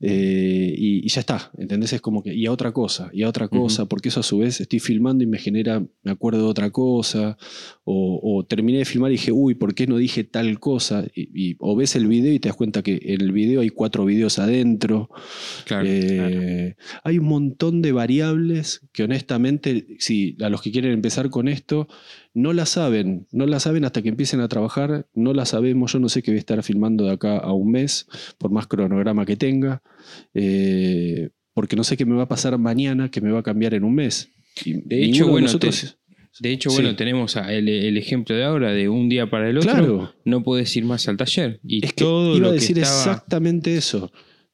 eh, y, y ya está, ¿entendés? Es como que, y a otra cosa, y a otra cosa, porque eso a su vez estoy filmando y me genera, me acuerdo de otra cosa, o, o terminé de filmar y dije, uy, ¿por qué no dije tal cosa? Y, y- o ves el video y te das cuenta que en el video hay cuatro videos adentro. Claro. Eh, Hay un montón de variables que honestamente, si a los que quieren empezar con esto, no la saben, no la saben hasta que empiecen a trabajar, no la sabemos, yo no sé qué voy a estar filmando de acá a un mes, por más cronograma que tenga, eh, porque no sé qué me va a pasar mañana, que me va a cambiar en un mes. De hecho, bueno, nosotros... De hecho, Sí. bueno, tenemos el, el ejemplo de ahora, de un día para el otro, Claro. no puedes ir más al taller. Y Es que todo iba lo a decir que estaba, exactamente eso.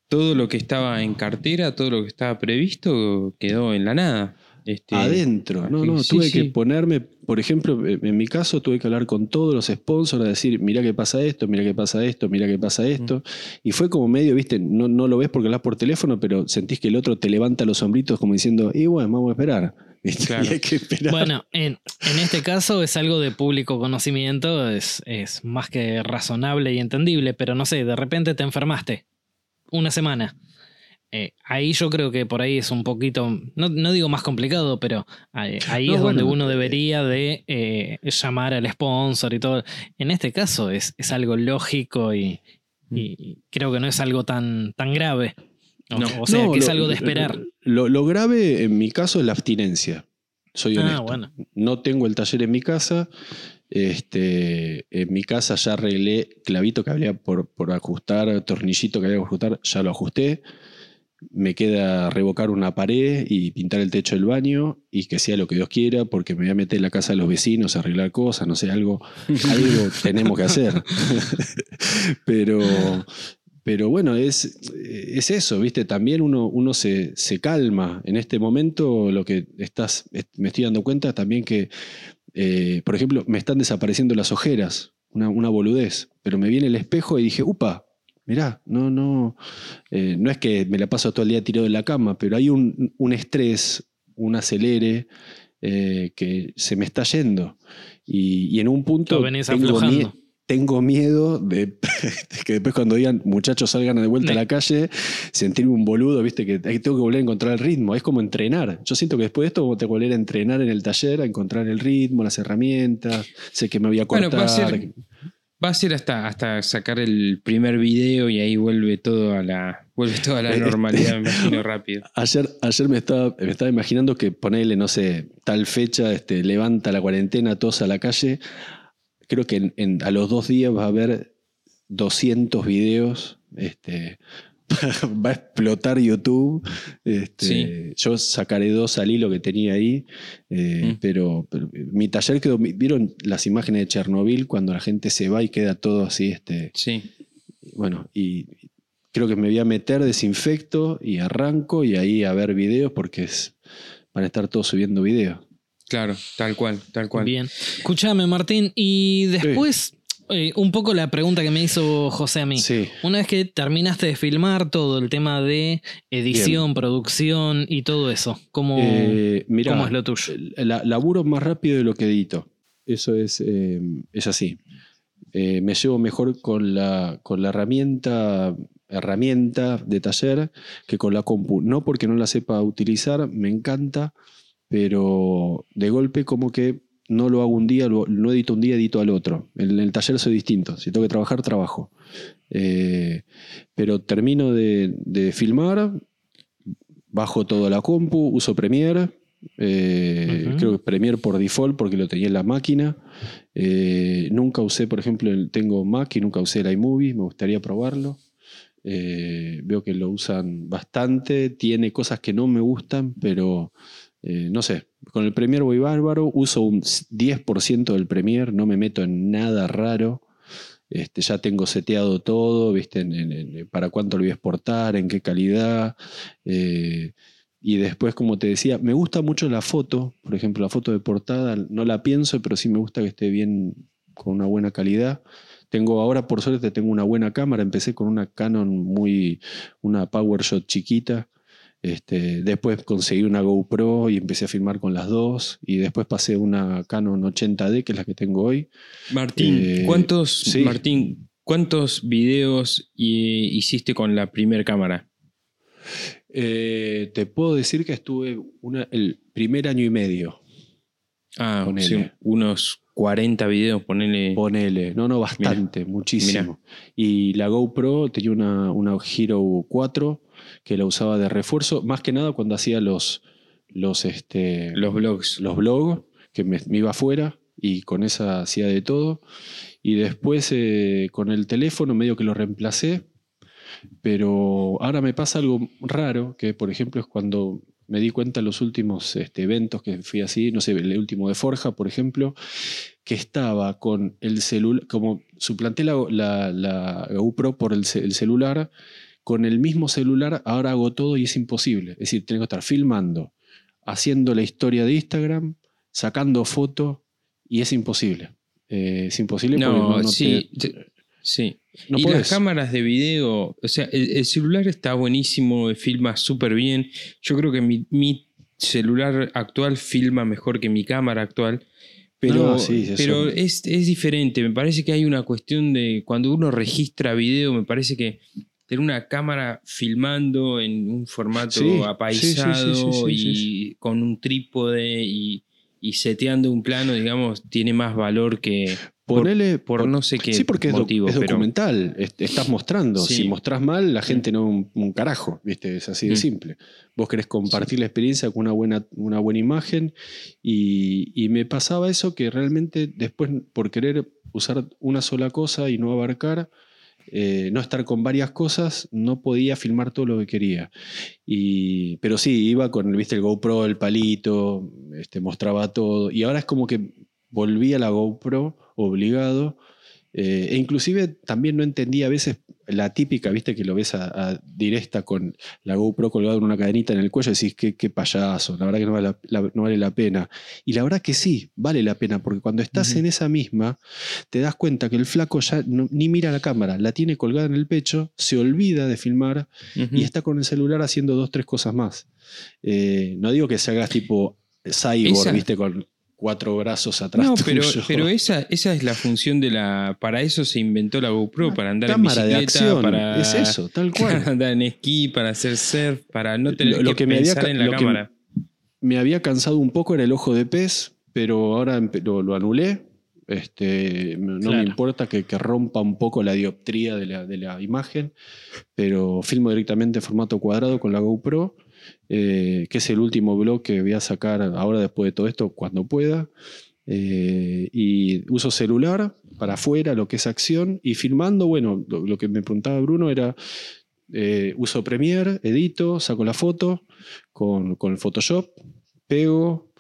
todo lo que estaba en cartera, todo lo que estaba previsto, quedó en la nada. Este, Adentro, no, no, sí, tuve sí. que ponerme, por ejemplo, en mi caso tuve que hablar con todos los sponsors, a decir, mira qué pasa esto, mira qué pasa esto, mira qué pasa esto. Y fue como medio, viste, no, no lo ves porque hablas por teléfono, pero sentís que el otro te levanta los sombritos como diciendo, y bueno, vamos a esperar. *laughs* Claro. Y hay que esperar. Bueno, en, en este caso es algo de público conocimiento, es, es más que razonable y entendible, pero no sé, de repente te enfermaste una semana. Eh, ahí yo creo que por ahí es un poquito, no, no digo más complicado, pero ahí, *laughs* ahí No, es donde uno debería de eh, llamar al sponsor y todo. En este caso es, es algo lógico y, y creo que no es algo tan, tan grave. O, No. o sea, que es lo- algo de esperar. Lo, lo grave en mi caso es la abstinencia. Soy Ah, honesto. bueno. No tengo el taller en mi casa. Este, en mi casa ya arreglé clavito que había por, por ajustar, tornillito que había que ajustar, ya lo ajusté. Me queda revocar una pared y pintar el techo del baño y que sea lo que Dios quiera, porque me voy a meter en la casa de los vecinos a arreglar cosas, no sé, algo, *laughs* algo tenemos que hacer. *laughs* pero, pero bueno, es, es eso, ¿viste? También uno, uno se, se calma. En este momento lo que estás, me estoy dando cuenta también que, eh, por ejemplo, me están desapareciendo las ojeras, una, una boludez, pero me viene el espejo y dije, upa, mirá, no, no, eh, no es que me la paso todo el día tirado en la cama, pero hay un, un estrés, un acelere eh, que se me está yendo. Y, y en un punto Lo venís tengo, mie- tengo miedo de, de *laughs* que después cuando digan muchachos salgan de vuelta a la calle, sentirme un boludo, viste, que ahí tengo que volver a encontrar el ritmo. Es como entrenar. Yo siento que después de esto tengo que volver a entrenar en el taller, a encontrar el ritmo, las herramientas, sé que me voy a Bueno, cortar. va a ser, va a ser hasta, hasta sacar el primer video y ahí vuelve todo a la, vuelve toda a la *laughs* Este- normalidad, me imagino rápido. Ayer, ayer me, estaba, me estaba imaginando que ponele, no sé, tal fecha, este, levanta la cuarentena, todos a la calle. Creo que en- en- a los dos días va a haber 200 videos. Este, *laughs* va a explotar YouTube. Este, Sí. Yo sacaré dos al hilo que tenía ahí. eh, Mm. pero, pero mi taller quedó. ¿Vieron las imágenes de Chernobyl cuando la gente se va y queda todo así? Este, Sí, bueno, y creo que me voy a meter, desinfecto y arranco y ahí a ver videos porque es, van a estar todos subiendo videos. claro, tal cual, tal cual. Bien. Escúchame, Martín, y después eh, un poco la pregunta que me hizo José a mí. Sí. Una vez que terminaste de filmar todo el tema de edición, producción y todo eso, ¿cómo, Eh, mirá, cómo es lo tuyo? la- laburo más rápido de lo que edito. Eso es, eh, es así. Eh, me llevo mejor con la, con la herramienta, herramienta de taller que con la compu. No porque no la sepa utilizar, me encanta, pero de golpe como que no lo hago un día, lo- no edito un día, edito al otro. En el taller soy distinto. Si tengo que trabajar, trabajo. Eh, pero termino de, de filmar, bajo todo la compu, uso Premiere. eh. Creo que Premiere por default porque lo tenía en la máquina. Eh, nunca usé, por ejemplo, el- tengo Mac y nunca usé el iMovie, me gustaría probarlo. Veo que lo usan bastante, tiene cosas que no me gustan, pero no sé, con el Premiere voy bárbaro, uso un 10% del Premiere, no me meto en nada raro. Este, ya tengo seteado todo, ¿viste? para cuánto lo voy a exportar, en qué calidad. Eh, y después, como te decía, me gusta mucho la foto, por ejemplo, la foto de portada, no la pienso, pero sí me gusta que esté bien, con una buena calidad. Tengo ahora, por suerte, tengo una buena cámara. Empecé con una Canon muy, una PowerShot chiquita. Este, después conseguí una GoPro y empecé a filmar con las dos. Y después pasé una Canon 80D, que es la que tengo hoy. Martín, eh, ¿cuántos, Martín, ¿cuántos videos hiciste con la primera cámara? Eh, te puedo decir que estuve el primer año y medio. Ah, unos 40 videos, ponele. Ponele, no, no, bastante, muchísimo. Y la GoPro tenía una, una Hero 4 que la usaba de refuerzo, más que nada cuando hacía los, los, este, los blogs. Los blogs, que me, iba afuera y con esa hacía de todo. Y después eh, con el teléfono medio que lo reemplacé, pero ahora me pasa algo raro, que por ejemplo es cuando me di cuenta en los últimos este, eventos que fui así, no sé, el último de Forja, por ejemplo, que estaba con el celular, como suplanté la, la, GoPro por el, celular, con el mismo celular ahora hago todo y es imposible. Es decir, tengo que estar filmando, haciendo la historia de Instagram, sacando fotos y es imposible. Eh, es imposible no, no sí, sí. y las cámaras de video, o sea, el, celular está buenísimo, filma súper bien. Yo creo que mi, mi, celular actual filma mejor que mi cámara actual. Pero, pero es, es, diferente. Me parece que hay una cuestión de cuando uno registra video, me parece que tener una cámara filmando en un formato apaisado y con un trípode y, y, seteando un plano, digamos, tiene más valor que Ponele, por, no sé qué sí, porque motivo. Es, documental, estás mostrando. Si mostrás mal, la gente no un, un carajo, ¿viste? Es así de mm. simple. Vos querés compartir la experiencia con una buena, una buena imagen y, y, me pasaba eso que realmente después, por querer usar una sola cosa y no abarcar, eh, no estar con varias cosas, no podía filmar todo lo que quería. Y, pero sí, iba con ¿viste, el GoPro, el palito, este, mostraba todo. Y ahora es como que volví a la GoPro obligado eh, e inclusive también no entendía a veces la típica, viste, que lo ves a, directa con la GoPro colgada en una cadenita en el cuello y decís, qué, qué payaso, la verdad que no vale la, no vale la, pena. Y la verdad que sí, vale la pena, porque cuando estás en esa misma, te das cuenta que el flaco ya ni mira la cámara, la tiene colgada en el pecho, se olvida de filmar y está con el celular haciendo dos, tres cosas más. Eh, no digo que se hagas tipo cyborg, viste, con cuatro brazos atrás. No, pero, pero esa, esa es la función de la. Para eso se inventó la GoPro, para andar en bicicleta, para. Es eso, tal *laughs* cual. andar en esquí, para hacer surf, para no tener lo, que, pensar en la cámara. me había cansado un poco era el ojo de pez, pero ahora lo, anulé. Este, no me importa que, que, rompa un poco la dioptría de la, de la imagen, pero filmo directamente en formato cuadrado con la GoPro eh, que es el último blog que voy a sacar ahora después de todo esto, cuando pueda. Eh, y uso celular para afuera, lo que es acción, y filmando, bueno, lo, que me preguntaba Bruno era, eh, uso Premiere, edito, saco la foto con, con el Photoshop, pego,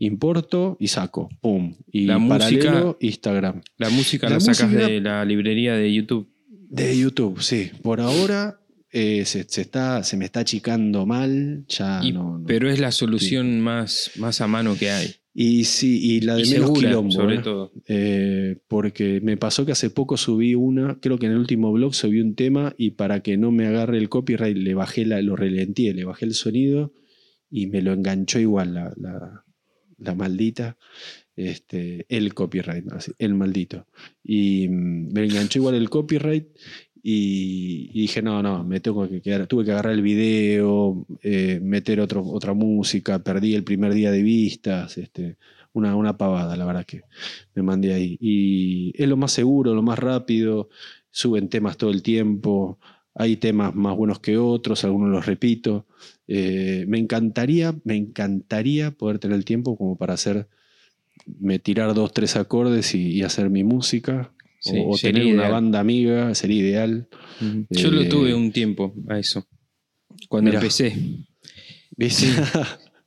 importo y saco, pum. Y la música, Instagram. La música la, sacas de la librería de YouTube. De YouTube, sí. Por ahora eh, se, está, se me está achicando mal, ya no, Pero es la solución más, más a mano que hay. Y sí, y la de menos quilombo. Sobre ¿eh? todo. Eh, porque me pasó que hace poco subí una, creo que en el último blog subí un tema y para que no me agarre el copyright le bajé la, lo relenté, le bajé el sonido y me lo enganchó igual la, la, maldita. Este, el copyright, el maldito. Y mm, me enganchó igual el copyright y, dije, no, no, me tengo que quedar. Tuve que agarrar el video, eh, meter otro, otra música, perdí el primer día de vistas, este, una, una pavada, la verdad que me mandé ahí. Y es lo más seguro, lo más rápido, suben temas todo el tiempo, hay temas más buenos que otros, algunos los repito. Eh, me encantaría, me encantaría poder tener el tiempo como para hacer, me tirar dos, tres acordes y hacer mi música o, tener una banda amiga sería ideal. Yo lo tuve eh, un tiempo a eso. Cuando empecé. *laughs*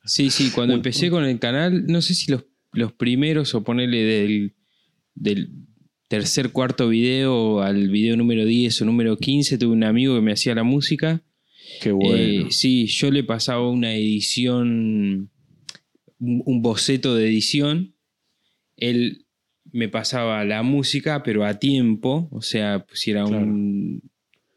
Sí, sí, cuando empecé con el canal, no sé si los, los primeros o ponerle del, del tercer, cuarto video al video número 10 o número 15, tuve un amigo que me hacía la música. Qué bueno. Eh, sí, yo le pasaba una edición, un un boceto de edición. Él me pasaba la música, pero a tiempo. O sea, pues si era un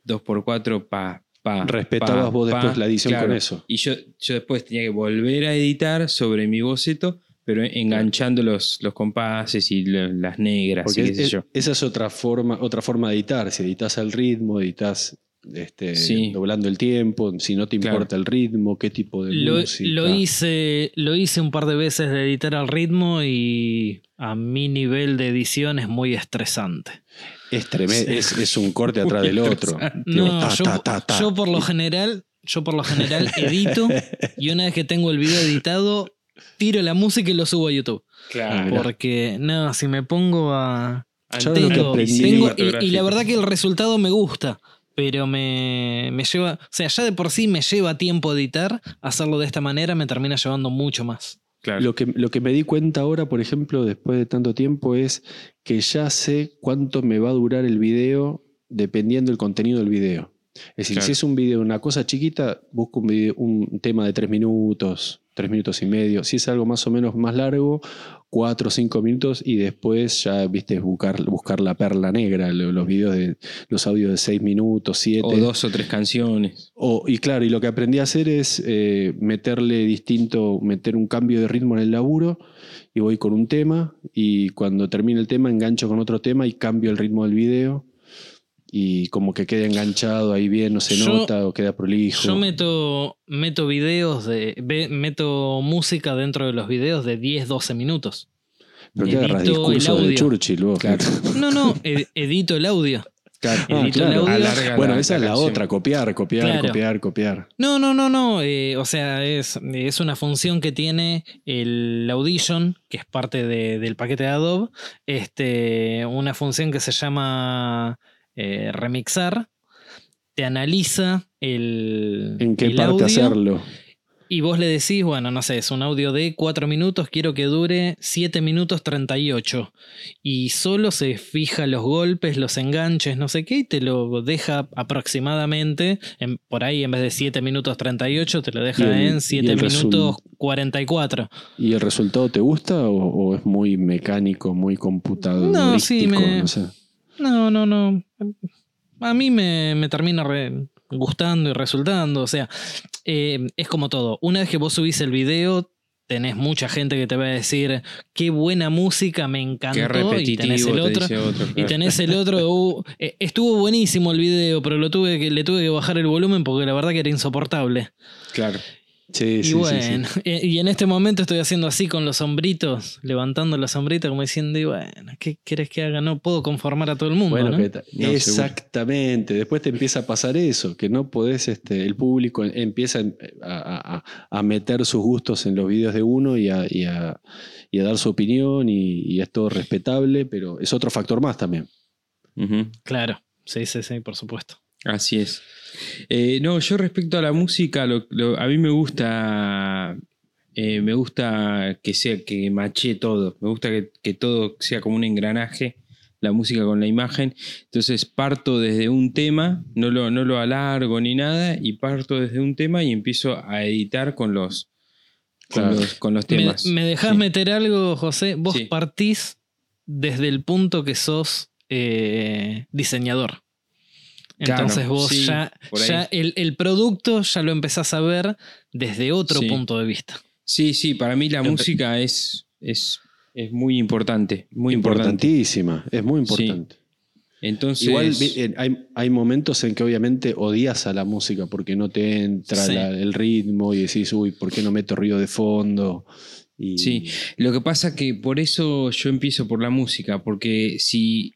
2x4, pa, pa. Respetabas pa, vos pa, después la edición claro. con eso. Y yo, yo después tenía que volver a editar sobre mi boceto, pero enganchando los, los compases y lo- las negras Porque y qué es- sé es- yo. esa es otra forma, otra forma de editar. Si editas al ritmo, editas este, Sí. doblando el tiempo, si no te Claro. importa el ritmo, qué tipo de Lo, música. lo hice, lo hice un par de veces de editar al ritmo y a mi nivel de edición es muy estresante. Es, tremendo, es, es un corte atrás del otro. No, ta, yo, ta, ta, ta. yo por lo general, yo por lo general edito y una vez que tengo el video editado, tiro la música y lo subo a YouTube. Claro. Porque, no, si me pongo a. ¿Sabes lo que Tengo, tengo- y- y, la verdad que el resultado me gusta, pero me, me lleva. O sea, ya de por sí me lleva tiempo editar. Hacerlo de esta manera me termina llevando mucho más. Claro. Lo que, lo que me di cuenta ahora, por ejemplo, después de tanto tiempo, es que ya sé cuánto me va a durar el video dependiendo del contenido del video. Es decir, Claro. si es un video, una cosa chiquita, busco un, video- un tema de tres minutos, tres minutos y medio. Si es algo más o menos más largo, cuatro o cinco minutos y después ya, viste, buscar, buscar la perla negra, lo- los videos de los audios de seis minutos, siete. O dos o tres canciones. O- y claro, y lo que aprendí a hacer es eh, meterle distinto, meter un cambio de ritmo en el laburo y voy con un tema y cuando termine el tema engancho con otro tema y cambio el ritmo del video y como que queda enganchado ahí bien, no se Yo- nota o queda prolijo. Yo meto, meto videos de. meto música dentro de los videos de 10, 12 minutos. Pero agarras edito el discurso de audio. Churchill vos. Claro. No, no, ed- edito el audio. Claro. Ah, Edito el claro. audio. Alarga Bueno, la- esa es la canción. otra, copiar, copiar, Claro. copiar, copiar. No, no, no, no. eh, o sea, es, es una función que tiene el Audition, que es parte de- del paquete de Adobe. Este, una función que se llama eh, remixar. Te analiza el, ¿En qué el parte audio hacerlo? y vos le decís, bueno, no sé, es un audio de 4 minutos, quiero que dure 7 minutos 38. Y solo se fija los golpes, los enganches, no sé qué, y te lo deja aproximadamente, en- por ahí en vez de 7 minutos 38, te lo deja el- en y 7 el minutos resul- 44. ¿Y el resultado te gusta o, o es muy mecánico, muy computadorístico? No, sí, me- no sé. No, no, no. A mí me, me termina re- gustando y resultando. O sea, eh, es como todo. Una vez que vos subís el video, tenés mucha gente que te va a decir qué buena música, me encantó. Qué y tenés el te otro. dice otro. Y tenés el otro, *laughs* uh, eh, estuvo buenísimo el video, pero lo tuve que, le tuve que bajar el volumen porque la verdad que era insoportable. Claro. Sí, y sí, bueno, *laughs* sí. eh, y en este momento estoy haciendo así con los sombritos, levantando los sombritos como diciendo, y bueno, ¿qué quieres que haga? No puedo conformar a todo el mundo. Bueno, ¿no? que ta- No, exactamente. Después te empieza a pasar eso, que no podés, este, el público empieza a, a- a meter sus gustos en los videos de uno y a, y a- y a dar su opinión y, y es todo respetable, pero es otro factor más también. Claro, sí, sí, sí, por supuesto. Así es. Eh, no, yo respecto a la música, lo- lo- a mí me gusta. eh, me gusta que sea que mache todo. Me gusta que, que todo sea como un engranaje, la música con la imagen. Entonces parto desde un tema, no lo, no lo alargo ni nada, y parto desde un tema y empiezo a editar con los, con los, con los ¿Me, temas. me dejás Sí. meter algo, José? Vos Sí. partís desde el punto que sos eh, diseñador. Claro, Entonces vos sí, ya, el, el producto ya lo empezás a ver desde otro Sí. punto de vista. Sí, sí, para mí la música es, es, es muy importante. Muy importante. Importantísima, es muy importante. Entonces. Igual eh, hay, hay momentos en que obviamente odias a la música porque no te entra Sí. la- el ritmo y decís, uy, ¿por qué no meto ruido de fondo? Y, Sí. Lo que pasa que por eso yo empiezo por la música, porque si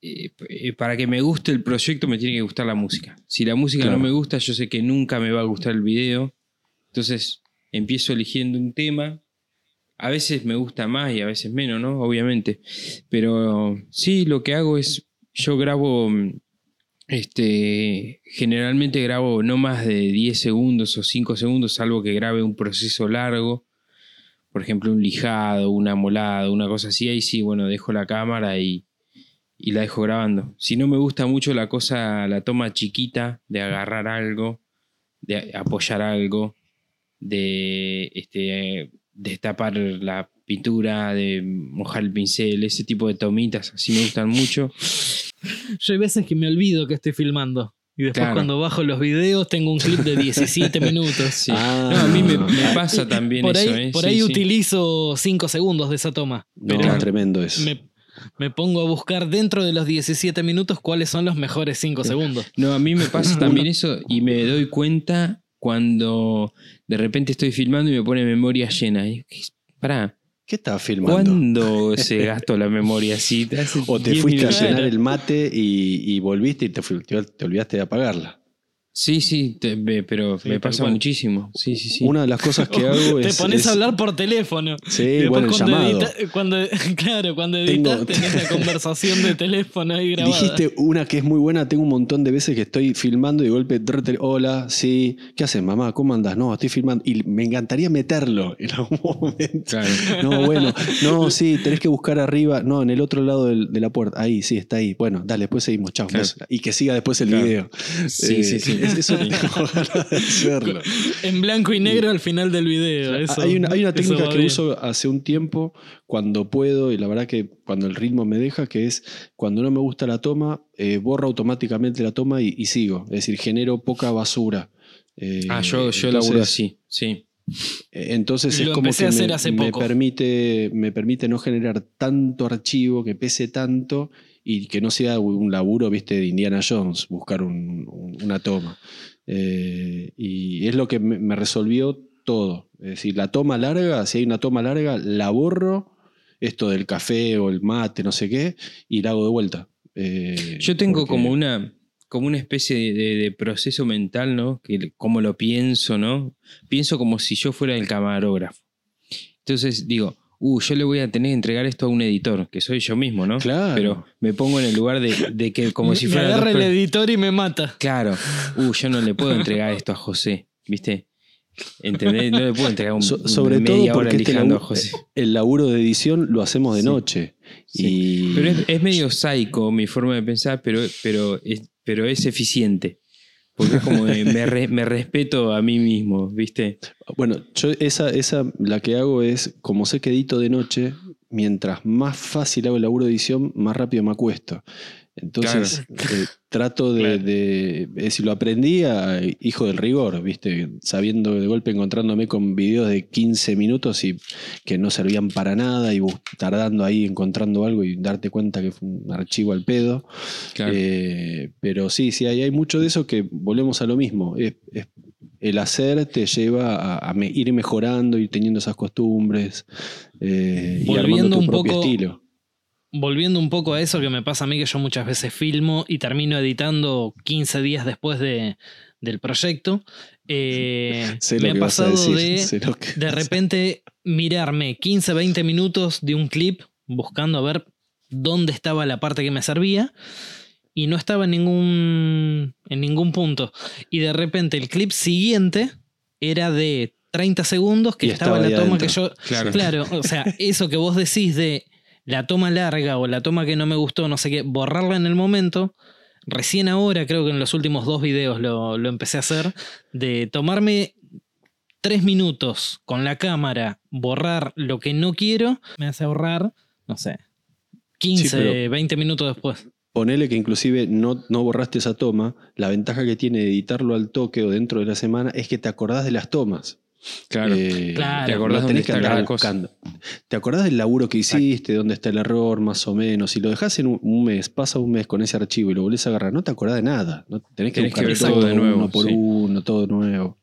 eh, eh, para que me guste el proyecto me tiene que gustar la música. Si la música Claro. no me gusta, yo sé que nunca me va a gustar el video. Entonces empiezo eligiendo un tema. A veces me gusta más y a veces menos, ¿no? Obviamente. Pero sí, lo que hago es, yo grabo, mm, Este, generalmente grabo no más de 10 segundos o 5 segundos, salvo que grabe un proceso largo. Por ejemplo, un lijado, una molada, una cosa así. Ahí sí, bueno, dejo la cámara y, y la dejo grabando. Si no me gusta mucho la cosa, la toma chiquita de agarrar algo, de apoyar algo, de este, destapar la pintura, de mojar el pincel, ese tipo de tomitas, así me gustan mucho. Yo hay veces que me olvido que estoy filmando. Y después cuando bajo los videos tengo un clip de 17 minutos. Ah. no, a mí me, pasa también por eso. Ahí, ¿eh? Por ahí utilizo 5 segundos de esa toma. No, tremendo eso. Me, pongo a buscar dentro de los 17 minutos cuáles son los mejores 5 segundos. No, a mí me pasa *laughs* también eso y me doy cuenta cuando de repente estoy filmando y me pone memoria llena. Y, pará, ¿Qué estabas filmando? ¿Cuándo se gastó la memoria así? o te fuiste a llenar el mate y, volviste y te, te, olvidaste de apagarla. Sí, sí, pero me pasa muchísimo. Sí, sí, sí. Una de las cosas que hago *laughs* es. Te pones a hablar por teléfono. Sí, bueno, cuando llamado. cuando, *laughs* claro, cuando editas *laughs* tenés la conversación de teléfono ahí grabada. Dijiste una que es muy buena. Tengo un montón de veces que estoy filmando y de golpe. Hola, sí. ¿Qué haces, mamá? ¿Cómo andas? No, estoy filmando. Y me encantaría meterlo en algún momento. Claro. No, bueno. No, sí, tenés que buscar arriba. No, en el otro lado de la puerta. Ahí, sí, está ahí. Bueno, dale, después seguimos. Chao. Y que siga después el video. Sí, sí, sí. Eso tengo ganas de hacerlo. En blanco y negro al final del video. hay una, hay una técnica que uso hace un tiempo cuando puedo, y la verdad que cuando el ritmo me deja, que es cuando no me gusta la toma, eh, borro automáticamente la toma y, sigo. Es decir, genero poca basura. Eh, ah, yo, yo laburo así, sí. Eh, entonces es como que me, permite, me permite no generar tanto archivo, que pese tanto y que no sea un laburo, viste, de Indiana Jones, buscar una toma. Eh, y es lo que me, resolvió todo. Es decir, la toma larga, si hay una toma larga, la borro, esto del café o el mate, no sé qué, y la hago de vuelta. Eh, Yo tengo como una como una especie de, proceso mental, ¿no? Que como lo pienso, ¿no? Pienso como si yo fuera el camarógrafo. Entonces digo, uh, yo le voy a tener que entregar esto a un editor, que soy yo mismo, ¿no? Claro. Pero me pongo en el lugar de, que como si fuera... Me agarra el editor y me mata. Claro. Uh, yo no le puedo entregar esto a José, ¿viste? ¿Entendés? No le puedo entregar un, Sobre todo porque este a José. el laburo de edición lo hacemos de noche. Y... Pero es, medio psycho mi forma de pensar, pero, pero, es, pero es eficiente. Porque es como *laughs* me, me, respeto a mí mismo, ¿viste? Bueno, yo esa, esa la que hago es, como sé que edito de noche, mientras más fácil hago el laburo de edición, más rápido me acuesto. Entonces, eh, trato de, de, decir, lo aprendí a hijo del rigor, ¿viste? Sabiendo de golpe encontrándome con videos de 15 minutos y que no servían para nada y tardando ahí encontrando algo y darte cuenta que fue un archivo al pedo. Eh, pero sí, sí, hay, hay, mucho de eso que volvemos a lo mismo. el hacer te lleva a, ir mejorando y teniendo esas costumbres eh, y armando tu propio estilo volviendo un poco a eso que me pasa a mí, que yo muchas veces filmo y termino editando 15 días después de, del proyecto, eh, *laughs* me ha pasado de de repente mirarme 15, 20 minutos de un clip buscando a ver dónde estaba la parte que me servía y no estaba en ningún, en ningún punto. Y de repente el clip siguiente era de 30 segundos que estaba, la toma que yo... Claro. claro, o sea, eso que vos decís de la toma larga o la toma que no me gustó, no sé qué, borrarla en el momento. Recién ahora, creo que en los últimos dos videos lo, empecé a hacer, de tomarme tres minutos con la cámara, borrar lo que no quiero, me hace ahorrar, no sé, 15, 20 minutos después. Ponele que inclusive no, no borraste esa toma, la ventaja que tiene de editarlo al toque o dentro de la semana es que te acordás de las tomas. Claro. Eh, ¿Te acordás dónde está cada cosa? ¿Te acordás del laburo que hiciste? ¿Dónde está el error, más o menos? Si lo dejas en un, mes, pasa un mes con ese archivo y lo volvés a agarrar, no te acordás de nada. ¿no? Tenés que buscar todo de nuevo. Uno por uno, todo nuevo.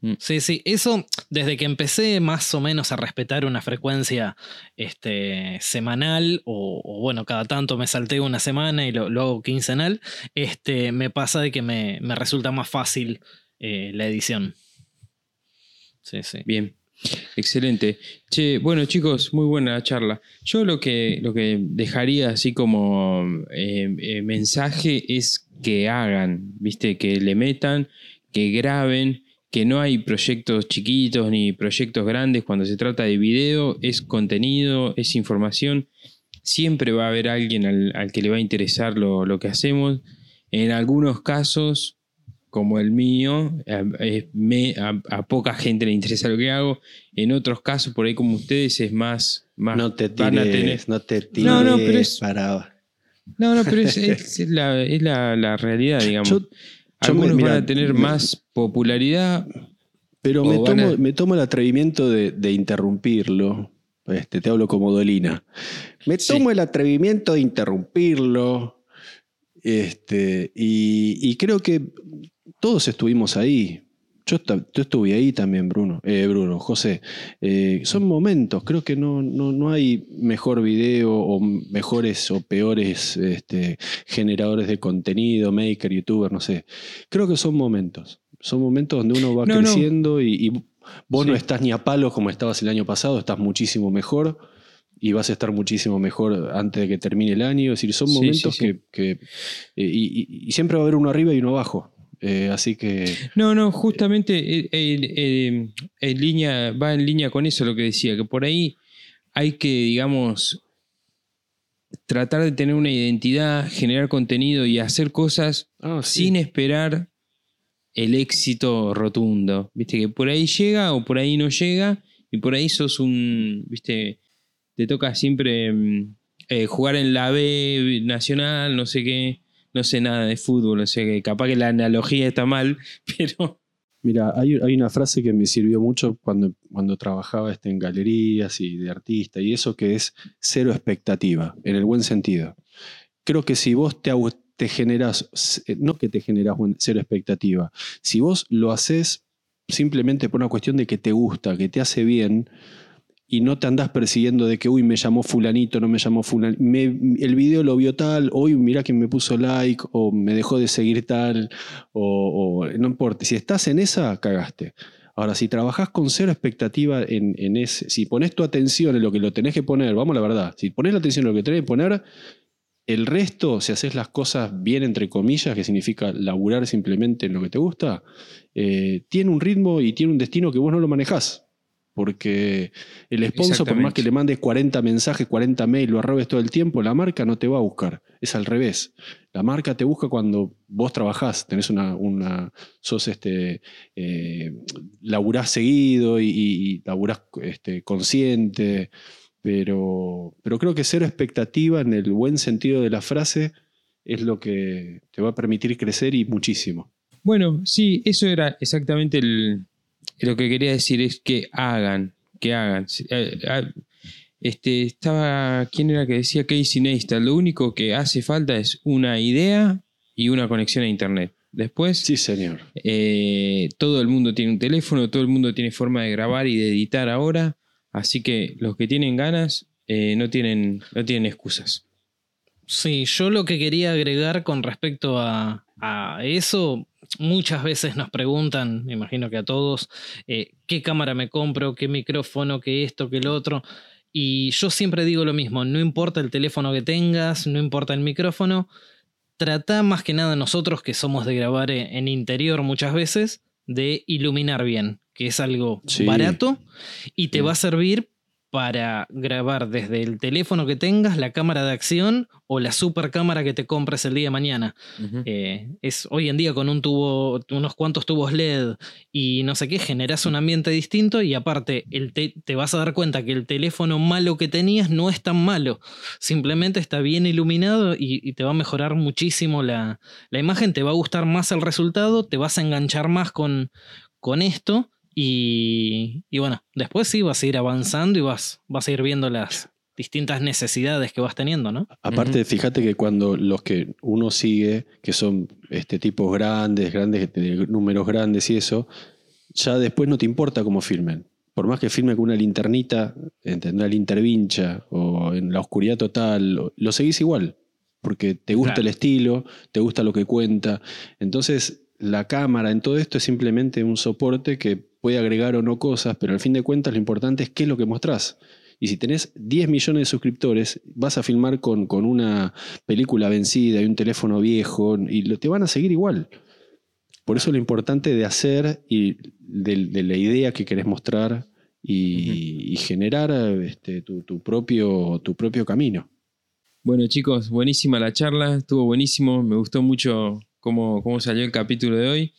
Mm. Sí, sí, eso desde que empecé más o menos a respetar una frecuencia este, semanal o, bueno, cada tanto me salteo una semana y lo, hago quincenal, este, me pasa de que me, resulta más fácil eh, la edición. Sí, sí. Bien. Excelente. Che, bueno chicos, muy buena charla. Yo lo que, lo que dejaría así como eh, eh, mensaje es que hagan, ¿viste? Que le metan, que graben, que no hay proyectos chiquitos ni proyectos grandes cuando se trata de video, es contenido, es información. Siempre va a haber alguien al, que le va a interesar lo, lo que hacemos. En algunos casos como el mío, a, poca gente le interesa lo que hago. En otros casos, por ahí como ustedes, es más. más no te tires, no te tires no, no, pero es, para... No, no, pero es, la, es la, realidad, digamos. Algunos van a tener más popularidad. Pero me tomo, me tomo, el atrevimiento de, interrumpirlo. Este, te hablo como Dolina. Me tomo el atrevimiento de interrumpirlo. Este, y, y creo que todos estuvimos ahí. Yo, estuve ahí también, Bruno, eh, Bruno, José. Eh, son momentos, creo que no, no, hay mejor video o mejores o peores este, generadores de contenido, maker, youtuber, no sé. Creo que son momentos. Son momentos donde uno va creciendo Y, vos no estás ni a palo como estabas el año pasado, estás muchísimo mejor y vas a estar muchísimo mejor antes de que termine el año. Es decir, son momentos que... Eh, y, siempre va a haber uno arriba y uno abajo. Eh, así que. No, no, justamente eh, eh, en línea, va en línea con eso lo que decía, que por ahí hay que, digamos, tratar de tener una identidad, generar contenido y hacer cosas ah, sin esperar el éxito rotundo. Viste, que por ahí llega o por ahí no llega, y por ahí sos un. Viste, te toca siempre mm, jugar en la B nacional, no sé qué no sé nada de fútbol, o sea que capaz que la analogía está mal, *laughs* pero... Mira, hay, una frase que me sirvió mucho cuando, cuando trabajaba este, en galerías y de artista, y eso que es cero expectativa, en el buen sentido. Creo que si vos te, te generás, no que te generás cero expectativa, si vos lo haces simplemente por una cuestión de que te gusta, que te hace bien, y no te andás persiguiendo de que, uy, me llamó fulanito, no me llamó fulanito, el video lo vio tal, hoy mira quién me puso like, o me dejó de seguir tal, o, no importa, si estás en esa, cagaste. Ahora, si trabajás con cero expectativa en, en, ese, si pones tu atención en lo que lo tenés que poner, vamos la verdad, si pones la atención en lo que tenés que poner, el resto, si haces las cosas bien, entre comillas, que significa laburar simplemente en lo que te gusta, eh, tiene un ritmo y tiene un destino que vos no lo manejás porque el sponsor, por más que le mandes 40 mensajes, 40 mails, lo arrobes todo el tiempo, la marca no te va a buscar. Es al revés. La marca te busca cuando vos trabajás, tenés una, una sos este, eh, laburás seguido y, laburás este, consciente, pero, pero creo que cero expectativa en el buen sentido de la frase es lo que te va a permitir crecer y muchísimo. Bueno, sí, eso era exactamente el, lo que quería decir es que hagan, que hagan. Eh, ah, este, estaba, ¿quién era que decía Casey Neistat? Lo único que hace falta es una idea y una conexión a Internet. Después, sí, señor. Eh, todo el mundo tiene un teléfono, todo el mundo tiene forma de grabar y de editar ahora, así que los que tienen ganas eh, no, tienen, no tienen excusas. Sí, yo lo que quería agregar con respecto a, a eso, muchas veces nos preguntan, me imagino que a todos, eh, qué cámara me compro, qué micrófono, qué esto, qué lo otro. Y yo siempre digo lo mismo, no importa el teléfono que tengas, no importa el micrófono, trata más que nada nosotros que somos de grabar en interior muchas veces, de iluminar bien, que es algo barato y te va a servir para grabar desde el teléfono que tengas, la cámara de acción o la super cámara que te compres el día de mañana. Eh, es hoy en día con un tubo, unos cuantos tubos LED y no sé qué, generas un ambiente distinto y aparte el te, vas a dar cuenta que el teléfono malo que tenías no es tan malo, simplemente está bien iluminado y, te va a mejorar muchísimo la, la, imagen, te va a gustar más el resultado, te vas a enganchar más con, con esto y, bueno, después sí vas a ir avanzando y vas, vas a ir viendo las distintas necesidades que vas teniendo, ¿no? Aparte, fíjate que cuando los que uno sigue, que son este tipos grandes, grandes, números grandes y eso, ya después no te importa cómo filmen. Por más que filmen con una linternita, una lintervincha o en la oscuridad total, lo seguís igual, porque te gusta el estilo, te gusta lo que cuenta. Entonces, la cámara en todo esto es simplemente un soporte que puede agregar o no cosas, pero al fin de cuentas lo importante es qué es lo que mostrás. Y si tenés 10 millones de suscriptores, vas a filmar con, con una película vencida y un teléfono viejo y lo, te van a seguir igual. Por eso lo importante de hacer y de, la idea que querés mostrar y, generar este, tu, propio, tu propio camino. Bueno chicos, buenísima la charla, estuvo buenísimo, me gustó mucho cómo, cómo salió el capítulo de hoy.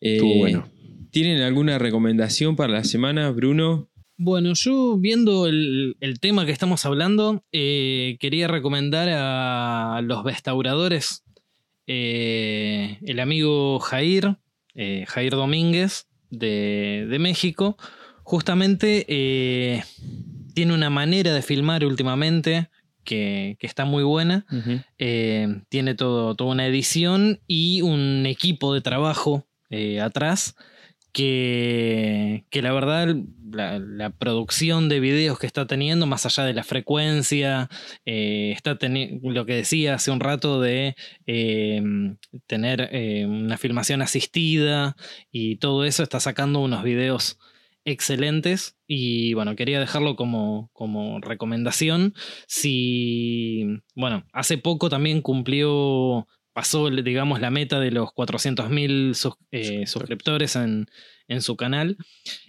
estuvo bueno. ¿Tienen alguna recomendación para la semana, Bruno? Bueno, yo viendo el, tema que estamos hablando, eh, quería recomendar a los restauradores, eh, el amigo Jair, eh, Jair Domínguez de, México, justamente tiene una manera de filmar últimamente que, está muy buena. tiene todo, toda una edición y un equipo de trabajo atrás que, que la verdad la, producción de videos que está teniendo, más allá de la frecuencia, eh, está lo que decía hace un rato de em, tener eh, una filmación asistida y todo eso, está sacando unos videos excelentes y bueno, quería dejarlo como, como recomendación. Si, bueno, hace poco también cumplió pasó, digamos, la meta de los 400.000 eh, suscriptores en, su canal.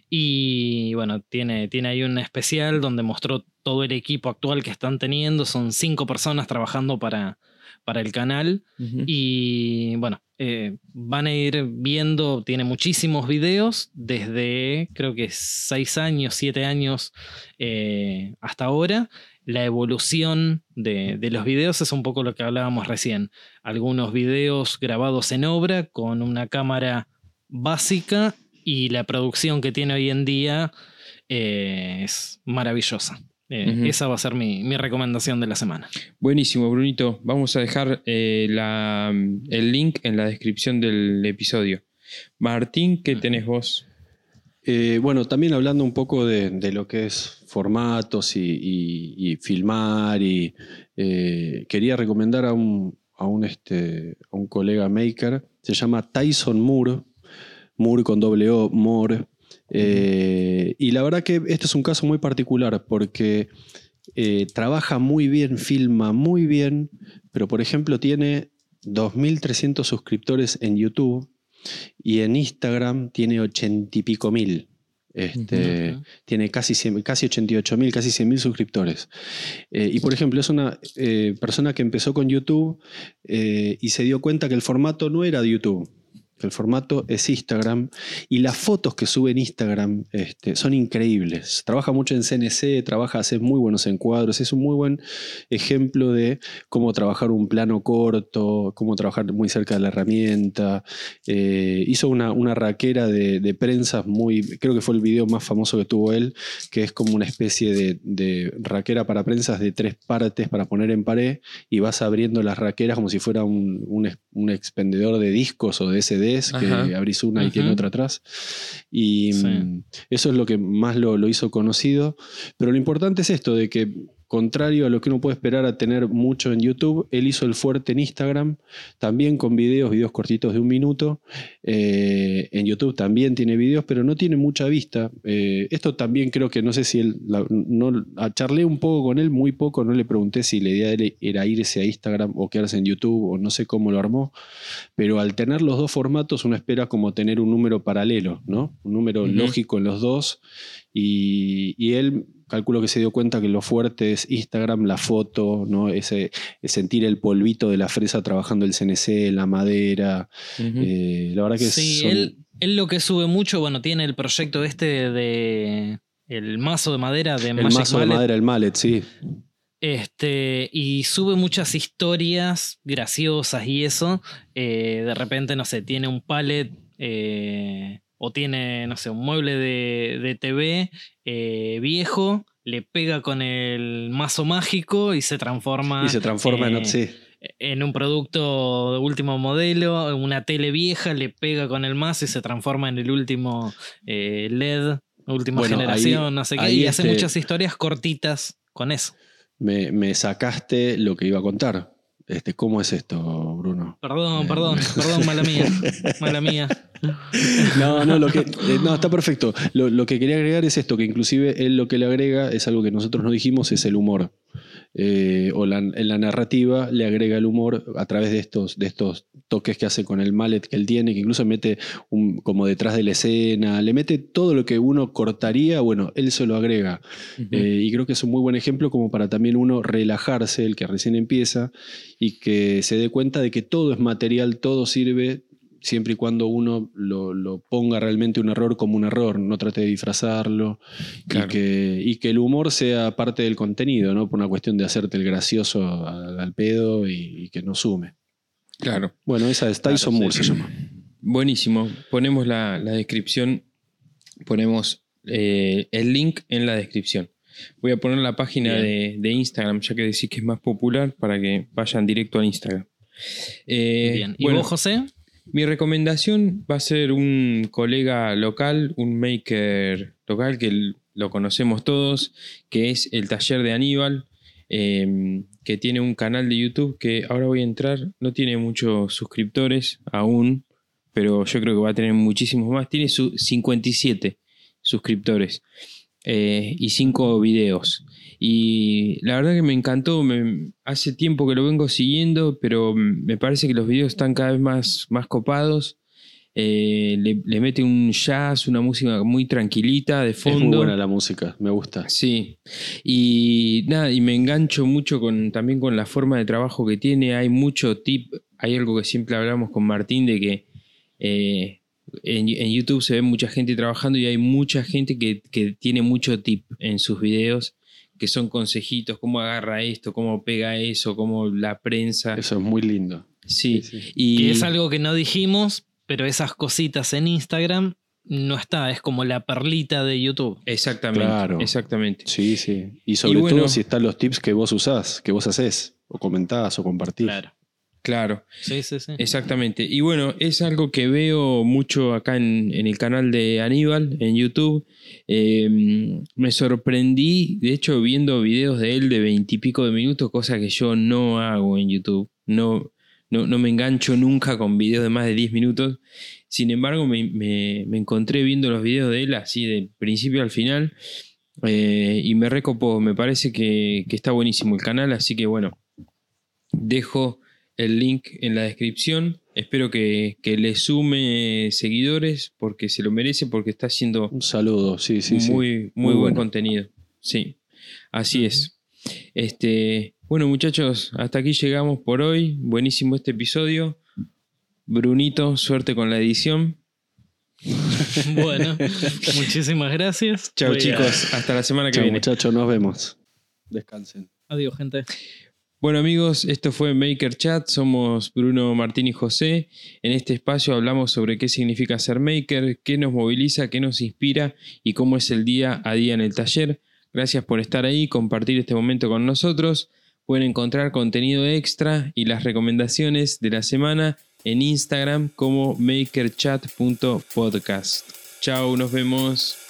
Y bueno, tiene, tiene ahí un especial donde mostró todo el equipo actual que están teniendo. Son cinco personas trabajando para, para el canal. Y bueno, eh, van a ir viendo, tiene muchísimos videos desde creo que seis años, siete años eh, hasta ahora la evolución de, los videos es un poco lo que hablábamos recién. Algunos videos grabados en obra con una cámara básica y la producción que tiene hoy en día eh, es maravillosa. Eh, esa va a ser mi, recomendación de la semana. Buenísimo, Brunito. Vamos a dejar eh, el link en la descripción del episodio. Martín, ¿qué tenés vos? Eh, bueno, también hablando un poco de, lo que es formatos y, filmar, y eh, quería recomendar a un, este, a un colega maker, se llama Tyson Moore, Moore con doble O, Moore. Eh, y la verdad que este es un caso muy particular porque trabaja muy bien, filma muy bien, pero por ejemplo tiene 2.300 suscriptores en YouTube y en Instagram tiene ochenta y pico mil. Este, Tiene casi, casi 88 mil, casi 100 mil suscriptores. Eh, y por ejemplo, es una eh, persona que empezó con YouTube eh, y se dio cuenta que el formato no era de YouTube el formato es Instagram y las fotos que sube en Instagram este, son increíbles. Trabaja mucho en CNC, trabaja, hace muy buenos encuadros, es un muy buen ejemplo de cómo trabajar un plano corto, cómo trabajar muy cerca de la herramienta. Eh, hizo una, raquera de, de, prensas muy, creo que fue el video más famoso que tuvo él, que es como una especie de, raquera para prensas de tres partes para poner en pared y vas abriendo las raqueras como si fuera un, un expendedor de discos o de SD que abrís una y tiene otra atrás. Y mm, eso es lo que más lo, lo hizo conocido. Pero lo importante es esto, de que contrario a lo que uno puede esperar a tener mucho en YouTube, él hizo el fuerte en Instagram, también con videos, videos cortitos de un minuto. Eh, en YouTube también tiene videos, pero no tiene mucha vista. Eh, esto también creo que no sé si él, no, charlé un poco con él, muy poco, no le pregunté si la idea era irse a Instagram o quedarse en YouTube o no sé cómo lo armó, pero al tener los dos formatos uno espera como tener un número paralelo, ¿no? Un número lógico en los dos. Y, y él calculo que se dio cuenta que lo fuerte es Instagram, la foto, ¿no? Ese, sentir el polvito de la fresa trabajando el CNC, la madera. Eh, la verdad que Sí, él, lo que sube mucho, bueno, tiene el proyecto este de el mazo de madera de El mazo de madera, el mallet, sí. Este, y sube muchas historias graciosas y eso. Eh, de repente, no sé, tiene un pallet eh, o tiene, no sé, un mueble de, TV eh, viejo, le pega con el mazo mágico y se transforma. Y se transforma en, eh, en un producto de último modelo, una tele vieja, le pega con el mazo y se transforma en el último eh, LED, última generación, no sé qué. Y hace este muchas historias cortitas con eso. Me, me sacaste lo que iba a contar Este, ¿Cómo es esto, Bruno? Perdón, perdón, perdón, mala mía. *laughs* Mala mía. No, no, lo que, eh, no, está perfecto. Lo, lo, que quería agregar es esto, que inclusive él lo que le agrega es algo que nosotros no dijimos, es el humor. Eh, o la, en la narrativa le agrega el humor a través de estos, de estos toques que hace con el mallet que él tiene, que incluso mete un, como detrás de la escena, le mete todo lo que uno cortaría, bueno, él se lo agrega. eh, y creo que es un muy buen ejemplo como para también uno relajarse, el que recién empieza, y que se dé cuenta de que todo es material, todo sirve, siempre y cuando uno lo, lo, ponga realmente un error como un error, no trate de disfrazarlo claro. y, que, y, que, el humor sea parte del contenido, ¿no? Por una cuestión de hacerte el gracioso al, al pedo y, y, que no sume. Claro. Bueno, esa es Tyson claro, Moore se llama. Buenísimo. Ponemos la, la descripción, ponemos eh, el link en la descripción. Voy a poner la página de, de, Instagram, ya que decís que es más popular, para que vayan directo al Instagram. Eh, Bien. ¿Y bueno, vos, José? Mi recomendación va a ser un colega local, un maker local que lo conocemos todos, que es el taller de Aníbal, eh, que tiene un canal de YouTube que ahora voy a entrar, no tiene muchos suscriptores aún, pero yo creo que va a tener muchísimos más. Tiene su 57 suscriptores eh, y 5 videos. Y la verdad que me encantó, me, hace tiempo que lo vengo siguiendo, pero me parece que los videos están cada vez más, más copados. Eh, le, le, mete un jazz, una música muy tranquilita de fondo. Es muy buena la música, me gusta. Sí. Y nada, y me engancho mucho con, también con la forma de trabajo que tiene. Hay mucho tip. Hay algo que siempre hablamos con Martín de que eh, en, en, YouTube se ve mucha gente trabajando y hay mucha gente que, que tiene mucho tip en sus videos que son consejitos, cómo agarra esto, cómo pega eso, cómo la prensa. Eso es muy lindo. Sí, sí, sí. Y que es algo que no dijimos, pero esas cositas en Instagram no está, es como la perlita de YouTube. Exactamente. Claro. Exactamente. Sí, sí. Y sobre y bueno, todo si están los tips que vos usás, que vos haces, o comentás o compartís. Claro. Claro. Sí, sí, sí. Exactamente. Y bueno, es algo que veo mucho acá en, en el canal de Aníbal, en YouTube. Eh, me sorprendí, de hecho, viendo videos de él de veintipico de minutos, cosa que yo no hago en YouTube. No, no, no, me engancho nunca con videos de más de 10 minutos. Sin embargo, me, me, me encontré viendo los videos de él así de principio al final. Eh, y me recopó, me parece que, que está buenísimo el canal. Así que bueno, dejo el link en la descripción. Espero que, que, le sume seguidores porque se lo merece, porque está haciendo un saludo, sí, sí, muy, sí. muy, muy buen bueno. contenido. Sí, así uh -huh. es. Este, bueno, muchachos, hasta aquí llegamos por hoy. Buenísimo este episodio. Brunito, suerte con la edición. *laughs* bueno, muchísimas gracias. Chao, chicos. A... Hasta la semana que Chau, viene. muchachos, nos vemos. Descansen. Adiós, gente. Bueno amigos, esto fue Maker Chat, somos Bruno Martín y José. En este espacio hablamos sobre qué significa ser maker, qué nos moviliza, qué nos inspira y cómo es el día a día en el taller. Gracias por estar ahí, compartir este momento con nosotros. Pueden encontrar contenido extra y las recomendaciones de la semana en Instagram como makerchat.podcast. Chao, nos vemos.